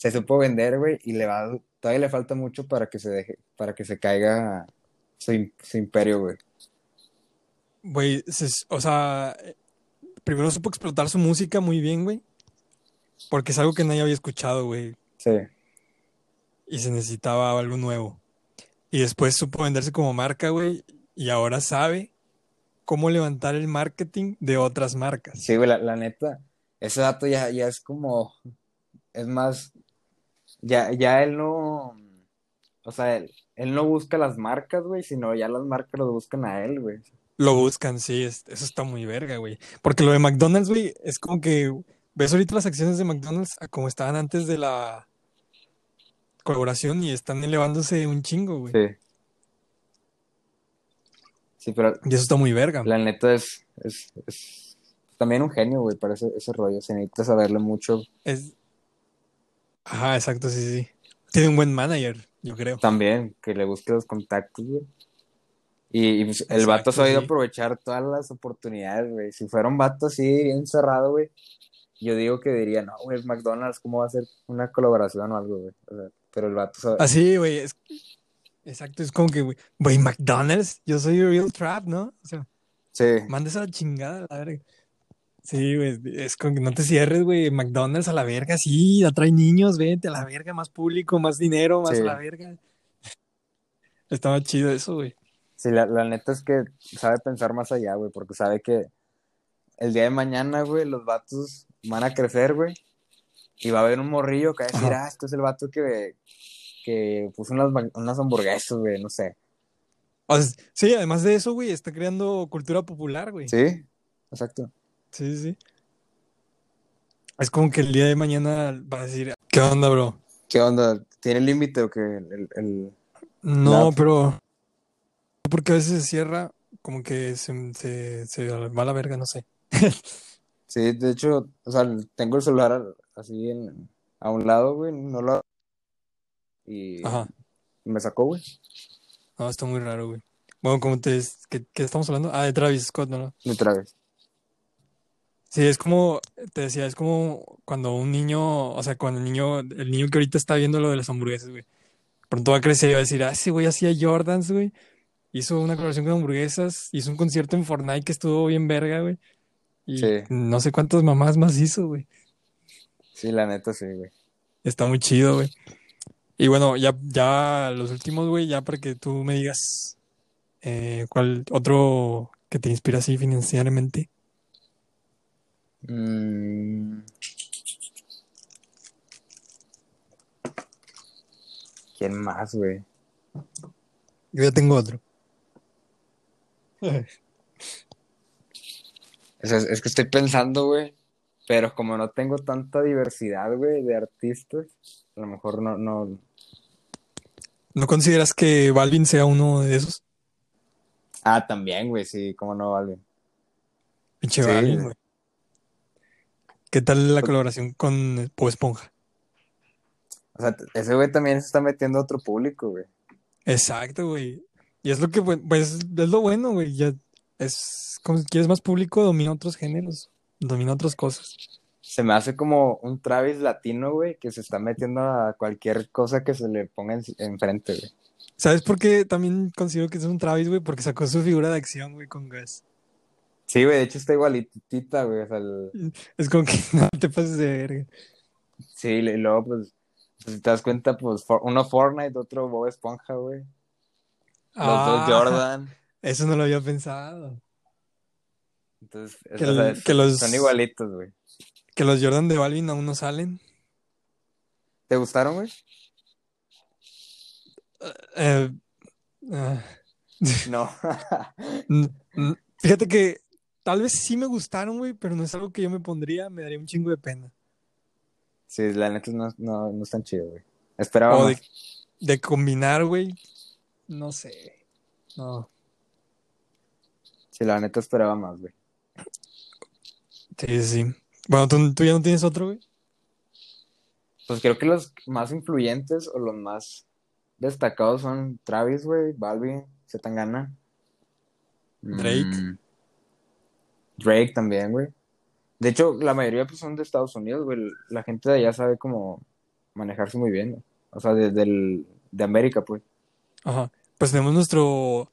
se supo vender, güey, y le va, todavía le falta mucho para que se deje, para que se caiga su, imperio, güey. Güey, o sea, primero supo explotar su música muy bien, güey, porque es algo que nadie había escuchado, güey. Sí. Y se necesitaba algo nuevo. Y después supo venderse como marca, güey, y ahora sabe cómo levantar el marketing de otras marcas. Sí, güey, la, neta, ese dato ya, ya es como, es más, ya, ya él no, o sea, él, él no busca las marcas, güey, sino ya las marcas lo buscan a él, güey. Lo buscan, sí, eso está muy verga, güey. Porque lo de McDonald's, güey, es como que ves ahorita las acciones de McDonald's como estaban antes de la colaboración y están elevándose un chingo, güey. Sí. Sí, pero. Y eso está muy verga. La neta es, es, también un genio, güey, para ese, ese rollo. Se necesita saberle mucho. Es. Ajá, exacto, sí, sí. Tiene un buen manager, yo creo. También, que le busque los contactos, güey. Y, pues, el vato se ha ido a aprovechar todas las oportunidades, güey. Si fuera un vato así, bien cerrado, güey, yo digo que diría, no, güey, McDonald's, ¿cómo va a ser una colaboración o algo, güey? O sea, pero el vato sabe. Así, güey, es, Exacto, es como que, güey, McDonald's, yo soy Real Trap, ¿no? O sea, sí. mandes a la chingada, la verga. Sí, güey, es como que no te cierres, güey, McDonald's a la verga, sí, atrae niños, vete a la verga, más público, más dinero, más a la verga. Estaba chido eso, güey. Sí, la, la neta es que sabe pensar más allá, güey, porque sabe que el día de mañana, güey, los vatos van a crecer, güey, y va a haber un morrillo que va a decir, ah, este es el vato que, que puso unas, unas hamburguesas, güey, no sé. sí, además de eso, güey, está creando cultura popular, güey. Sí, exacto. Sí, sí. Es como que el día de mañana va a decir, ¿qué onda, bro? ¿Qué onda? ¿Tiene límite o qué? El, No, pero... Porque a veces se cierra, como que se, se, se va a la verga, no sé. sí, de hecho, o sea, tengo el celular así en, a un lado, güey, no lo y me sacó, güey. No, está muy raro, güey. Bueno, como te... ¿qué, ¿Qué estamos hablando? Ah, de Travis Scott, ¿no? De Travis. Sí, es como, te decía, es como cuando un niño, o sea, cuando el niño, el niño que ahorita está viendo lo de las hamburguesas, güey, pronto va a crecer y va a decir, ah, ese güey hacía Jordans, güey, hizo una colaboración con hamburguesas, hizo un concierto en Fortnite que estuvo bien verga, güey, y no sé cuántas mamás más hizo, güey. Sí, la neta sí, güey. Está muy chido, güey. Y bueno, ya, ya los últimos, güey, ya para que tú me digas eh, cuál otro que te inspira así financieramente. Mm. ¿Quién más, güey? Yo ya tengo otro. Es, es, que estoy pensando, güey, pero como no tengo tanta diversidad, güey, de artistas, a lo mejor no, no, ¿No consideras que Balvin sea uno de esos? Ah, también, güey, sí, cómo no, Balvin. Pinche Balvin, güey. ¿Qué tal la colaboración con Po Esponja? O sea, ese güey también se está metiendo a otro público, güey. Exacto, güey. Y es lo que, pues, es lo bueno, güey. Ya es como si quieres más público, domina otros géneros, domina otras cosas se me hace como un Travis latino, güey, que se está metiendo a cualquier cosa que se le ponga enfrente, güey. ¿Sabes por qué también considero que es un Travis, güey? Porque sacó su figura de acción, güey, con Gas. Sí, güey, de hecho está igualitita, güey. Es como que no te pases de verga. Sí, y luego, pues, pues, si te das cuenta, pues, uno Fortnite, otro Bob Esponja, güey. Los dos ah, Jordan. Eso no lo había pensado. Entonces, que los... son igualitos, güey. Que los Jordan de Balvin aún no salen. ¿Te gustaron, güey? Eh, eh, no. Fíjate que tal vez sí me gustaron, güey, pero no es algo que yo me pondría, me daría un chingo de pena. Sí, la neta no, no, no están chido, güey. Esperaba. De, de, combinar, güey. No sé. No. Sí, la neta esperaba más, güey. Sí, sí. Bueno, ¿tú, ya no tienes otro, güey? Pues creo que los más influyentes o los más destacados son Travis, güey, Balvin, Zetangana. Drake. Mm, Drake también, güey. De hecho, la mayoría pues, son de Estados Unidos, güey. La gente de allá sabe cómo manejarse muy bien. O sea, desde el, de América, pues. Ajá. Pues tenemos nuestro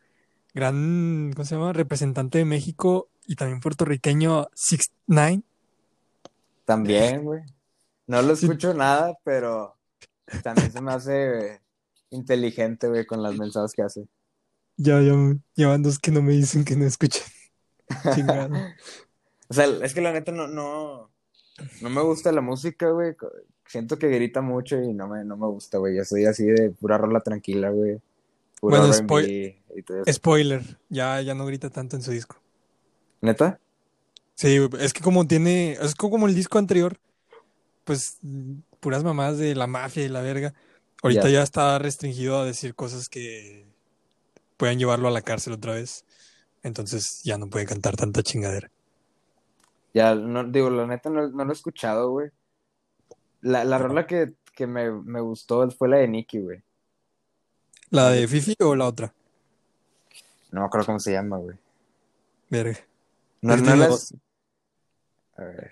gran, ¿cómo se llama? Representante de México y también puertorriqueño, Six Nine. También, güey. No lo escucho nada, pero también se me hace inteligente, güey, con las mensajes que hace. Ya, ya, llevan dos que no me dicen que no escuchan. O sea, es que la neta no, no, no me gusta la música, güey. Siento que grita mucho y no me, no me gusta, güey. Yo soy así de pura rola tranquila, güey. bueno, spoiler, ya, ya no grita tanto en su disco. ¿Neta? Sí, es que como tiene, es como el disco anterior, pues puras mamás de la mafia y la verga. Ahorita ya está restringido a decir cosas que puedan llevarlo a la cárcel otra vez. Entonces ya no puede cantar tanta chingadera. Ya, no, digo, la neta no, lo he escuchado, güey. La, la rola que, me, gustó fue la de Nicky, güey. ¿La de Fifi o la otra? No me acuerdo cómo se llama, güey. Verga. No, no las... A ver.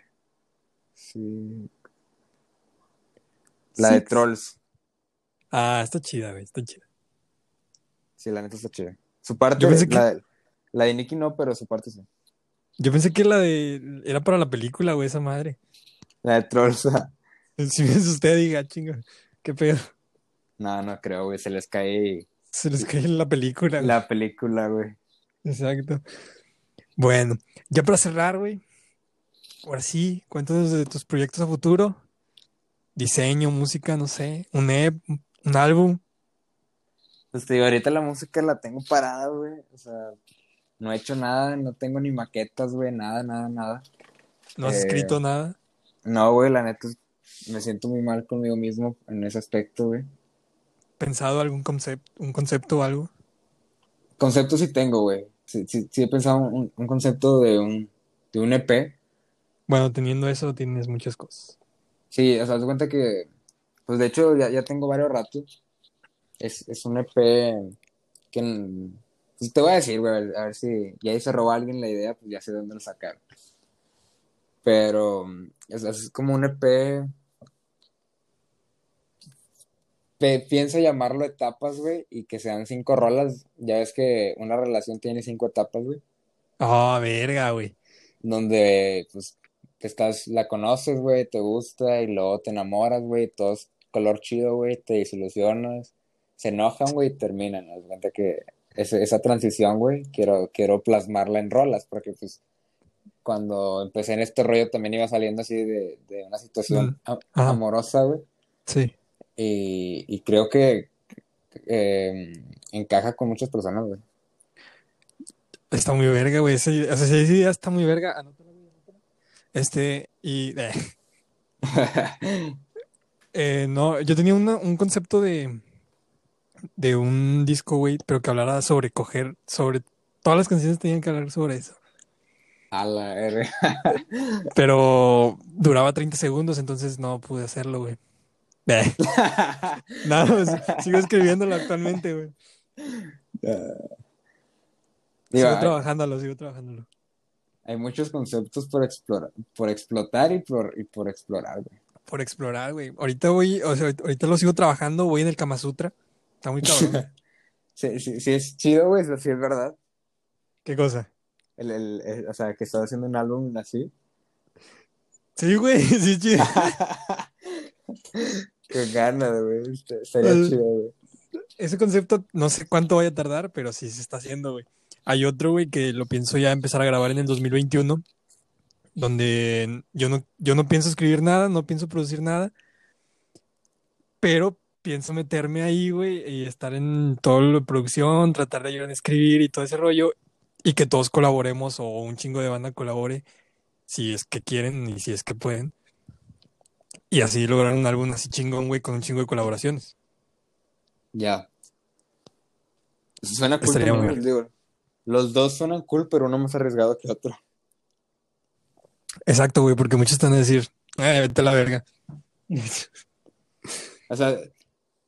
Sí. La de Trolls. Ah, está chida, güey, está chida. Sí, la neta está chida. Su parte, la, de, la de Nicky no, pero su parte sí. Yo pensé que la de. Era para la película, güey, esa madre. La de Trolls. Si me usted diga, chingo, qué pedo. No, no creo, güey, se les cae. Se les cae la película. Güey. La película, güey. Exacto. Bueno, ya para cerrar, güey. Ahora sí, cuéntanos de tus proyectos a futuro. Diseño, música, no sé. Un EP, un álbum. Pues te digo, ahorita la música la tengo parada, güey. O sea, no he hecho nada, no tengo ni maquetas, güey, nada, nada, nada. ¿No has escrito eh, nada? No, güey, la neta me siento muy mal conmigo mismo en ese aspecto, güey. ¿Pensado algún concepto, un concepto o algo? Concepto sí tengo, güey. Sí, sí, he pensado un, un, concepto de un, de un EP. Bueno, teniendo eso tienes muchas cosas. Sí, o sea, te cuenta que, pues de hecho ya, ya tengo varios ratos. Es, es un EP que pues te voy a decir, güey, a ver si ya se robó alguien la idea, pues ya sé de dónde lo sacar. Pero es, como un EP. piensa llamarlo etapas, güey, y que sean cinco rolas. Ya ves que una relación tiene cinco etapas, güey. Ah, verga, güey. Donde, pues, que estás, la conoces, güey, te gusta, y luego te enamoras, güey, todo es color chido, güey, te desilusionas, se enojan, güey, y terminan. ¿no? cuenta que esa transición, güey, quiero, quiero plasmarla en rolas, porque pues cuando empecé en este rollo también iba saliendo así de, una situación amorosa, güey. Sí. Y, creo que em, encaja con muchas personas, güey. Está muy verga, güey. Esa, idea está muy verga. Este, y... Eh. Eh, no, yo tenía un concepto de de un disco, güey, pero que hablara sobre coger, sobre todas las canciones tenían que hablar sobre eso. A la R. pero duraba 30 segundos, entonces no pude hacerlo, güey. Eh. Nada, pues, sigo escribiéndolo actualmente, güey. sigo trabajándolo, sigo trabajándolo. Hay muchos conceptos por explorar, por explotar y por, y por explorar, güey. Por explorar, güey. Ahorita voy, o sea, ahorita lo sigo trabajando, voy en el Kama Sutra. Está muy cabrón. sí, sí, sí, es chido, güey, sí es verdad. ¿Qué cosa? El, el, o sea, que estaba haciendo un álbum así. Sí, güey, sí, chido. Qué ganas, güey. Sería chido, güey. Ese concepto no sé cuánto vaya a tardar, pero sí se está haciendo, güey. Hay otro, güey, que lo pienso ya empezar a grabar en el 2021, donde yo no, yo no pienso escribir nada, no pienso producir nada, pero pienso meterme ahí, güey, y estar en toda la producción, tratar de ayudar a escribir y todo ese rollo, y que todos colaboremos o un chingo de banda colabore, si es que quieren y si es que pueden. Y así lograr un álbum así chingón, güey, con un chingo de colaboraciones. Ya. Suena cool. los dos suenan cool, pero uno más arriesgado que otro. Exacto, güey, porque muchos están a decir, eh, vete a la verga. o sea,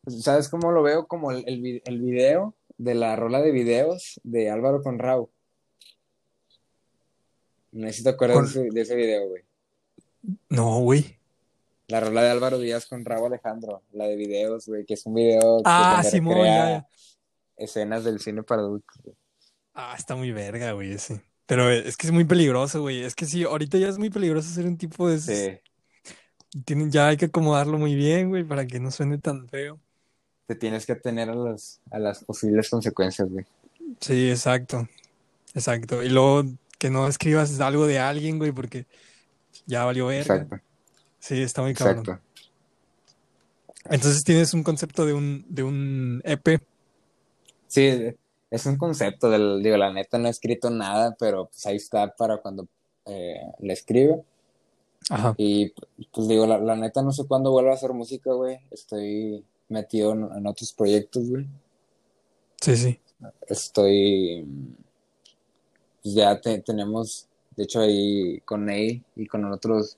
¿Sabes cómo lo veo? Como el, el, video de la rola de videos de Álvaro Conrao. Necesito acordar de, ese, video, güey. No, güey. La rola de Álvaro Díaz con Raúl Alejandro, la de videos, güey, que es un video ah, que Simón, ya, escenas del cine para adultos. Ah, está muy verga, güey, ese. Pero es que es muy peligroso, güey. Es que sí, ahorita ya es muy peligroso ser un tipo de... Sí. Tienen, ya hay que acomodarlo muy bien, güey, para que no suene tan feo te tienes que atener a las, a las posibles consecuencias, güey. Sí, exacto. Exacto. Y luego que no escribas algo de alguien, güey, porque ya valió ver. Exacto. Sí, está muy cabrón. Exacto. Entonces tienes un concepto de un, de un EP. Sí, es un concepto del, digo, la neta no he escrito nada, pero pues ahí está para cuando eh, le escribo. Ajá. Y pues digo, la, neta no sé cuándo vuelva a hacer música, güey. Estoy metido en, otros proyectos, güey. Sí, sí. Estoy. Pues ya tenemos, de hecho, ahí con Ney y con otros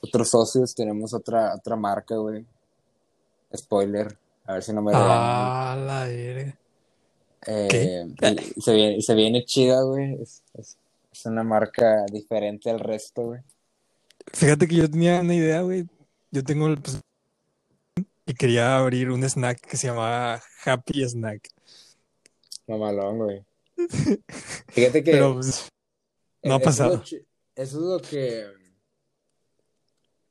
otros socios tenemos otra otra marca, güey. Spoiler, a ver si no me lo Ah, la verga. Eh, se, viene, se viene chida, güey. Es, es una marca diferente al resto, güey. Fíjate que yo tenía una idea, güey. Yo tengo el, pues, y quería abrir un snack que se llamaba Happy Snack. Mamalón, güey. Fíjate que. Pero pues, no ha pasado. Eso es lo que.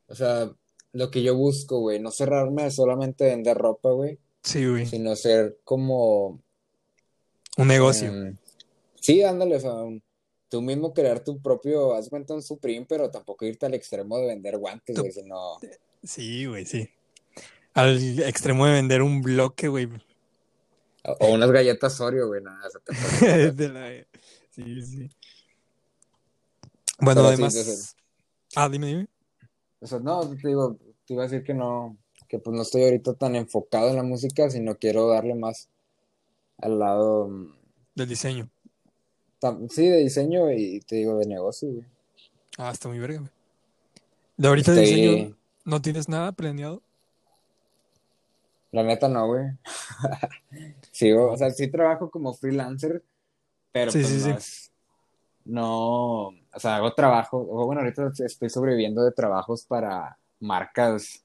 O sea, lo que yo busco, güey. No cerrarme a solamente vender ropa, güey. Sí, güey. Sino ser como. Un negocio. Em, sí, ándale, o sea, tú mismo crear tu propio, haz cuenta un Supreme, pero tampoco irte al extremo de vender guantes, güey, sino... Sí, güey, sí. Al extremo de vender un bloque, güey. O, unas galletas Oreo, güey, nada. Sí, sí. Bueno, además... Ah, dime, dime. O sea, no, te digo, te iba a decir que no, que pues no estoy ahorita tan enfocado en la música, sino quiero darle más al lado... Mm, Del diseño. Sí, de diseño y te digo de negocio, güey. Ah, está muy verga, güey. ¿De ahorita de diseño no tienes nada planeado? La neta no, güey. Sigo, o sea, sí trabajo como freelancer, pero sí, pues sí, no, sí. no, o sea, hago trabajo, bueno, ahorita estoy sobreviviendo de trabajos para marcas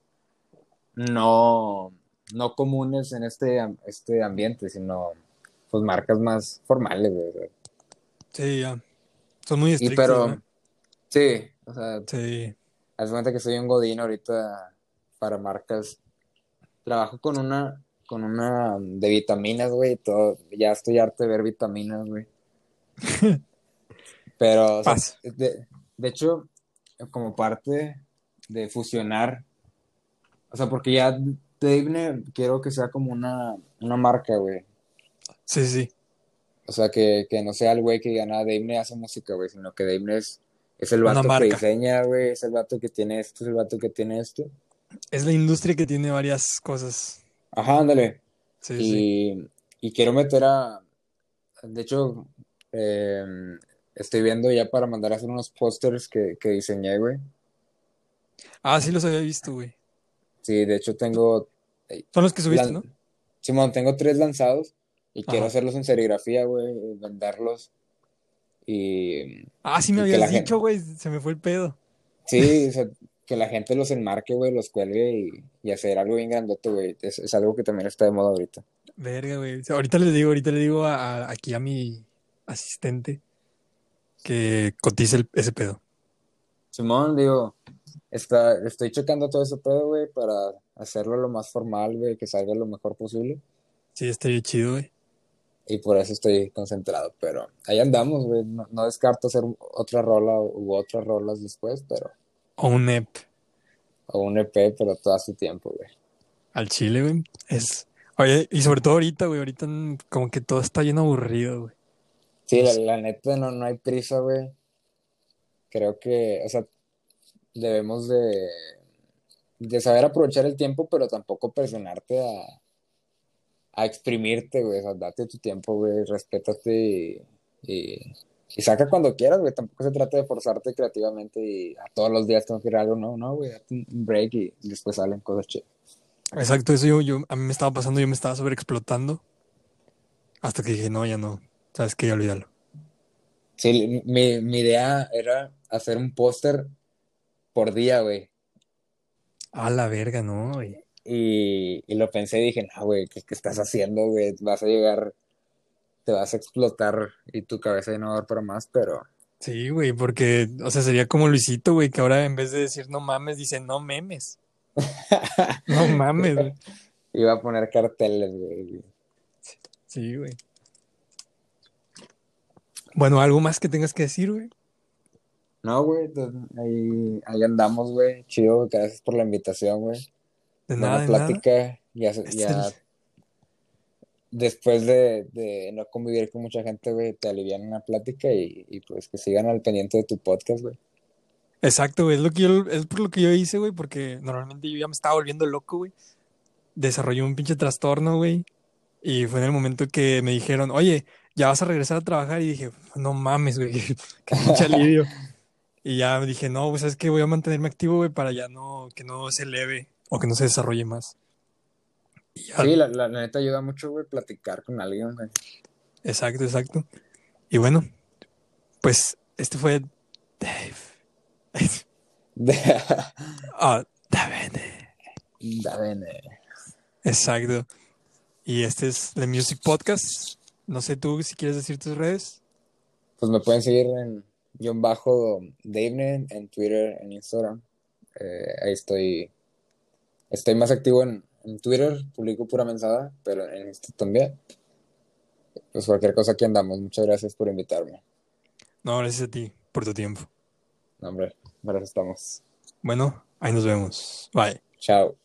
no, no comunes en este, este ambiente, sino pues marcas más formales, güey. Sí, ya. Son muy estrictos. pero, sí, o sea, sí. haz cuenta que soy un godín ahorita para marcas. Trabajo con una, con una de vitaminas, güey, todo. Ya estoy harto de ver vitaminas, güey. pero, o sea, de, de hecho, como parte de fusionar, o sea, porque ya Dave quiero que sea como una, una marca, güey. Sí, sí. O sea, que, que no sea el güey que diga, nada, Dave hace música, güey, sino que Dave es, es el vato que diseña, güey, es el vato que tiene esto, es el vato que tiene esto. Es la industria que tiene varias cosas. Ajá, ándale. Sí, y, sí. y quiero meter a. De hecho, eh, estoy viendo ya para mandar a hacer unos pósters que, que diseñé, güey. Ah, sí los había visto, güey. Sí, de hecho tengo. Eh, Son los que subiste, ¿no? Simón, tengo tres lanzados. Y quiero hacerlos en serigrafía, güey, venderlos. Y. Ah, sí me habías dicho, güey, se me fue el pedo. Sí, o sea, que la gente los enmarque, güey, los cuelgue y, hacer algo bien grandote, güey. Es, algo que también está de moda ahorita. Verga, güey. ahorita le digo, ahorita le digo a, aquí a mi asistente que cotice ese pedo. Simón, digo, está, estoy checando todo ese pedo, güey, para hacerlo lo más formal, güey, que salga lo mejor posible. Sí, estaría chido, güey y por eso estoy concentrado, pero ahí andamos, güey. No, descarto hacer otra rola u otras rolas después, pero. O un EP. O un EP, pero todo a su tiempo, güey. Al chile, güey. Es. Oye, y sobre todo ahorita, güey. Ahorita como que todo está lleno aburrido, güey. Sí, la, neta no, no hay prisa, güey. Creo que, o sea, debemos de, de saber aprovechar el tiempo, pero tampoco presionarte a, a exprimirte, güey. O sea, date tu tiempo, güey. Respétate y, y, saca cuando quieras, güey. Tampoco se trata de forzarte creativamente y a todos los días tengo que ir a algo. No, no, güey. Date un break y, después salen cosas chidas. Exacto, eso yo, yo, a mí me estaba pasando, yo me estaba sobreexplotando. Hasta que dije, no, ya no. Sabes que ya olvídalo. Sí, mi, mi idea era hacer un póster por día, güey. A la verga, no, güey. Y, lo pensé y dije, no, güey, ¿qué, estás haciendo, güey? Vas a llegar, te vas a explotar y tu cabeza ya no va a dar para más, pero... Sí, güey, porque, o sea, sería como Luisito, güey, que ahora en vez de decir no mames, dice no memes. no mames, güey. Iba a poner carteles, güey. Sí, güey. Bueno, ¿algo más que tengas que decir, güey? No, güey, ahí, ahí andamos, güey. Chido, gracias por la invitación, güey. De nada, de plática. Ya, este ya después de, de, no convivir con mucha gente, güey, te alivian una plática y, y, pues que sigan al pendiente de tu podcast, güey. Exacto, es, lo que yo, es por lo que yo hice, güey, porque normalmente yo ya me estaba volviendo loco, güey. Desarrollé un pinche trastorno, güey. Y fue en el momento que me dijeron, oye, ya vas a regresar a trabajar. Y dije, no mames, güey, qué pinche alivio. y ya dije, no, pues es que voy a mantenerme activo, güey, para ya no, que no se eleve o que no se desarrolle más. Sí, la, la, neta ayuda mucho, güey, platicar con alguien, güey. Exacto, exacto. Y bueno, pues este fue Dave. Ah, Davene. Davene. Exacto. Y este es The Music Podcast. No sé tú si quieres decir tus redes. Pues me pueden seguir en guion bajo Dave en Twitter, en Instagram. Eh, ahí estoy. Estoy más activo en, en Twitter publico pura mensada, pero en esto también. Pues cualquier cosa que andamos. Muchas gracias por invitarme. No, gracias a ti por tu tiempo. No, hombre, gracias estamos. Bueno, ahí nos vemos. Bye. Chao.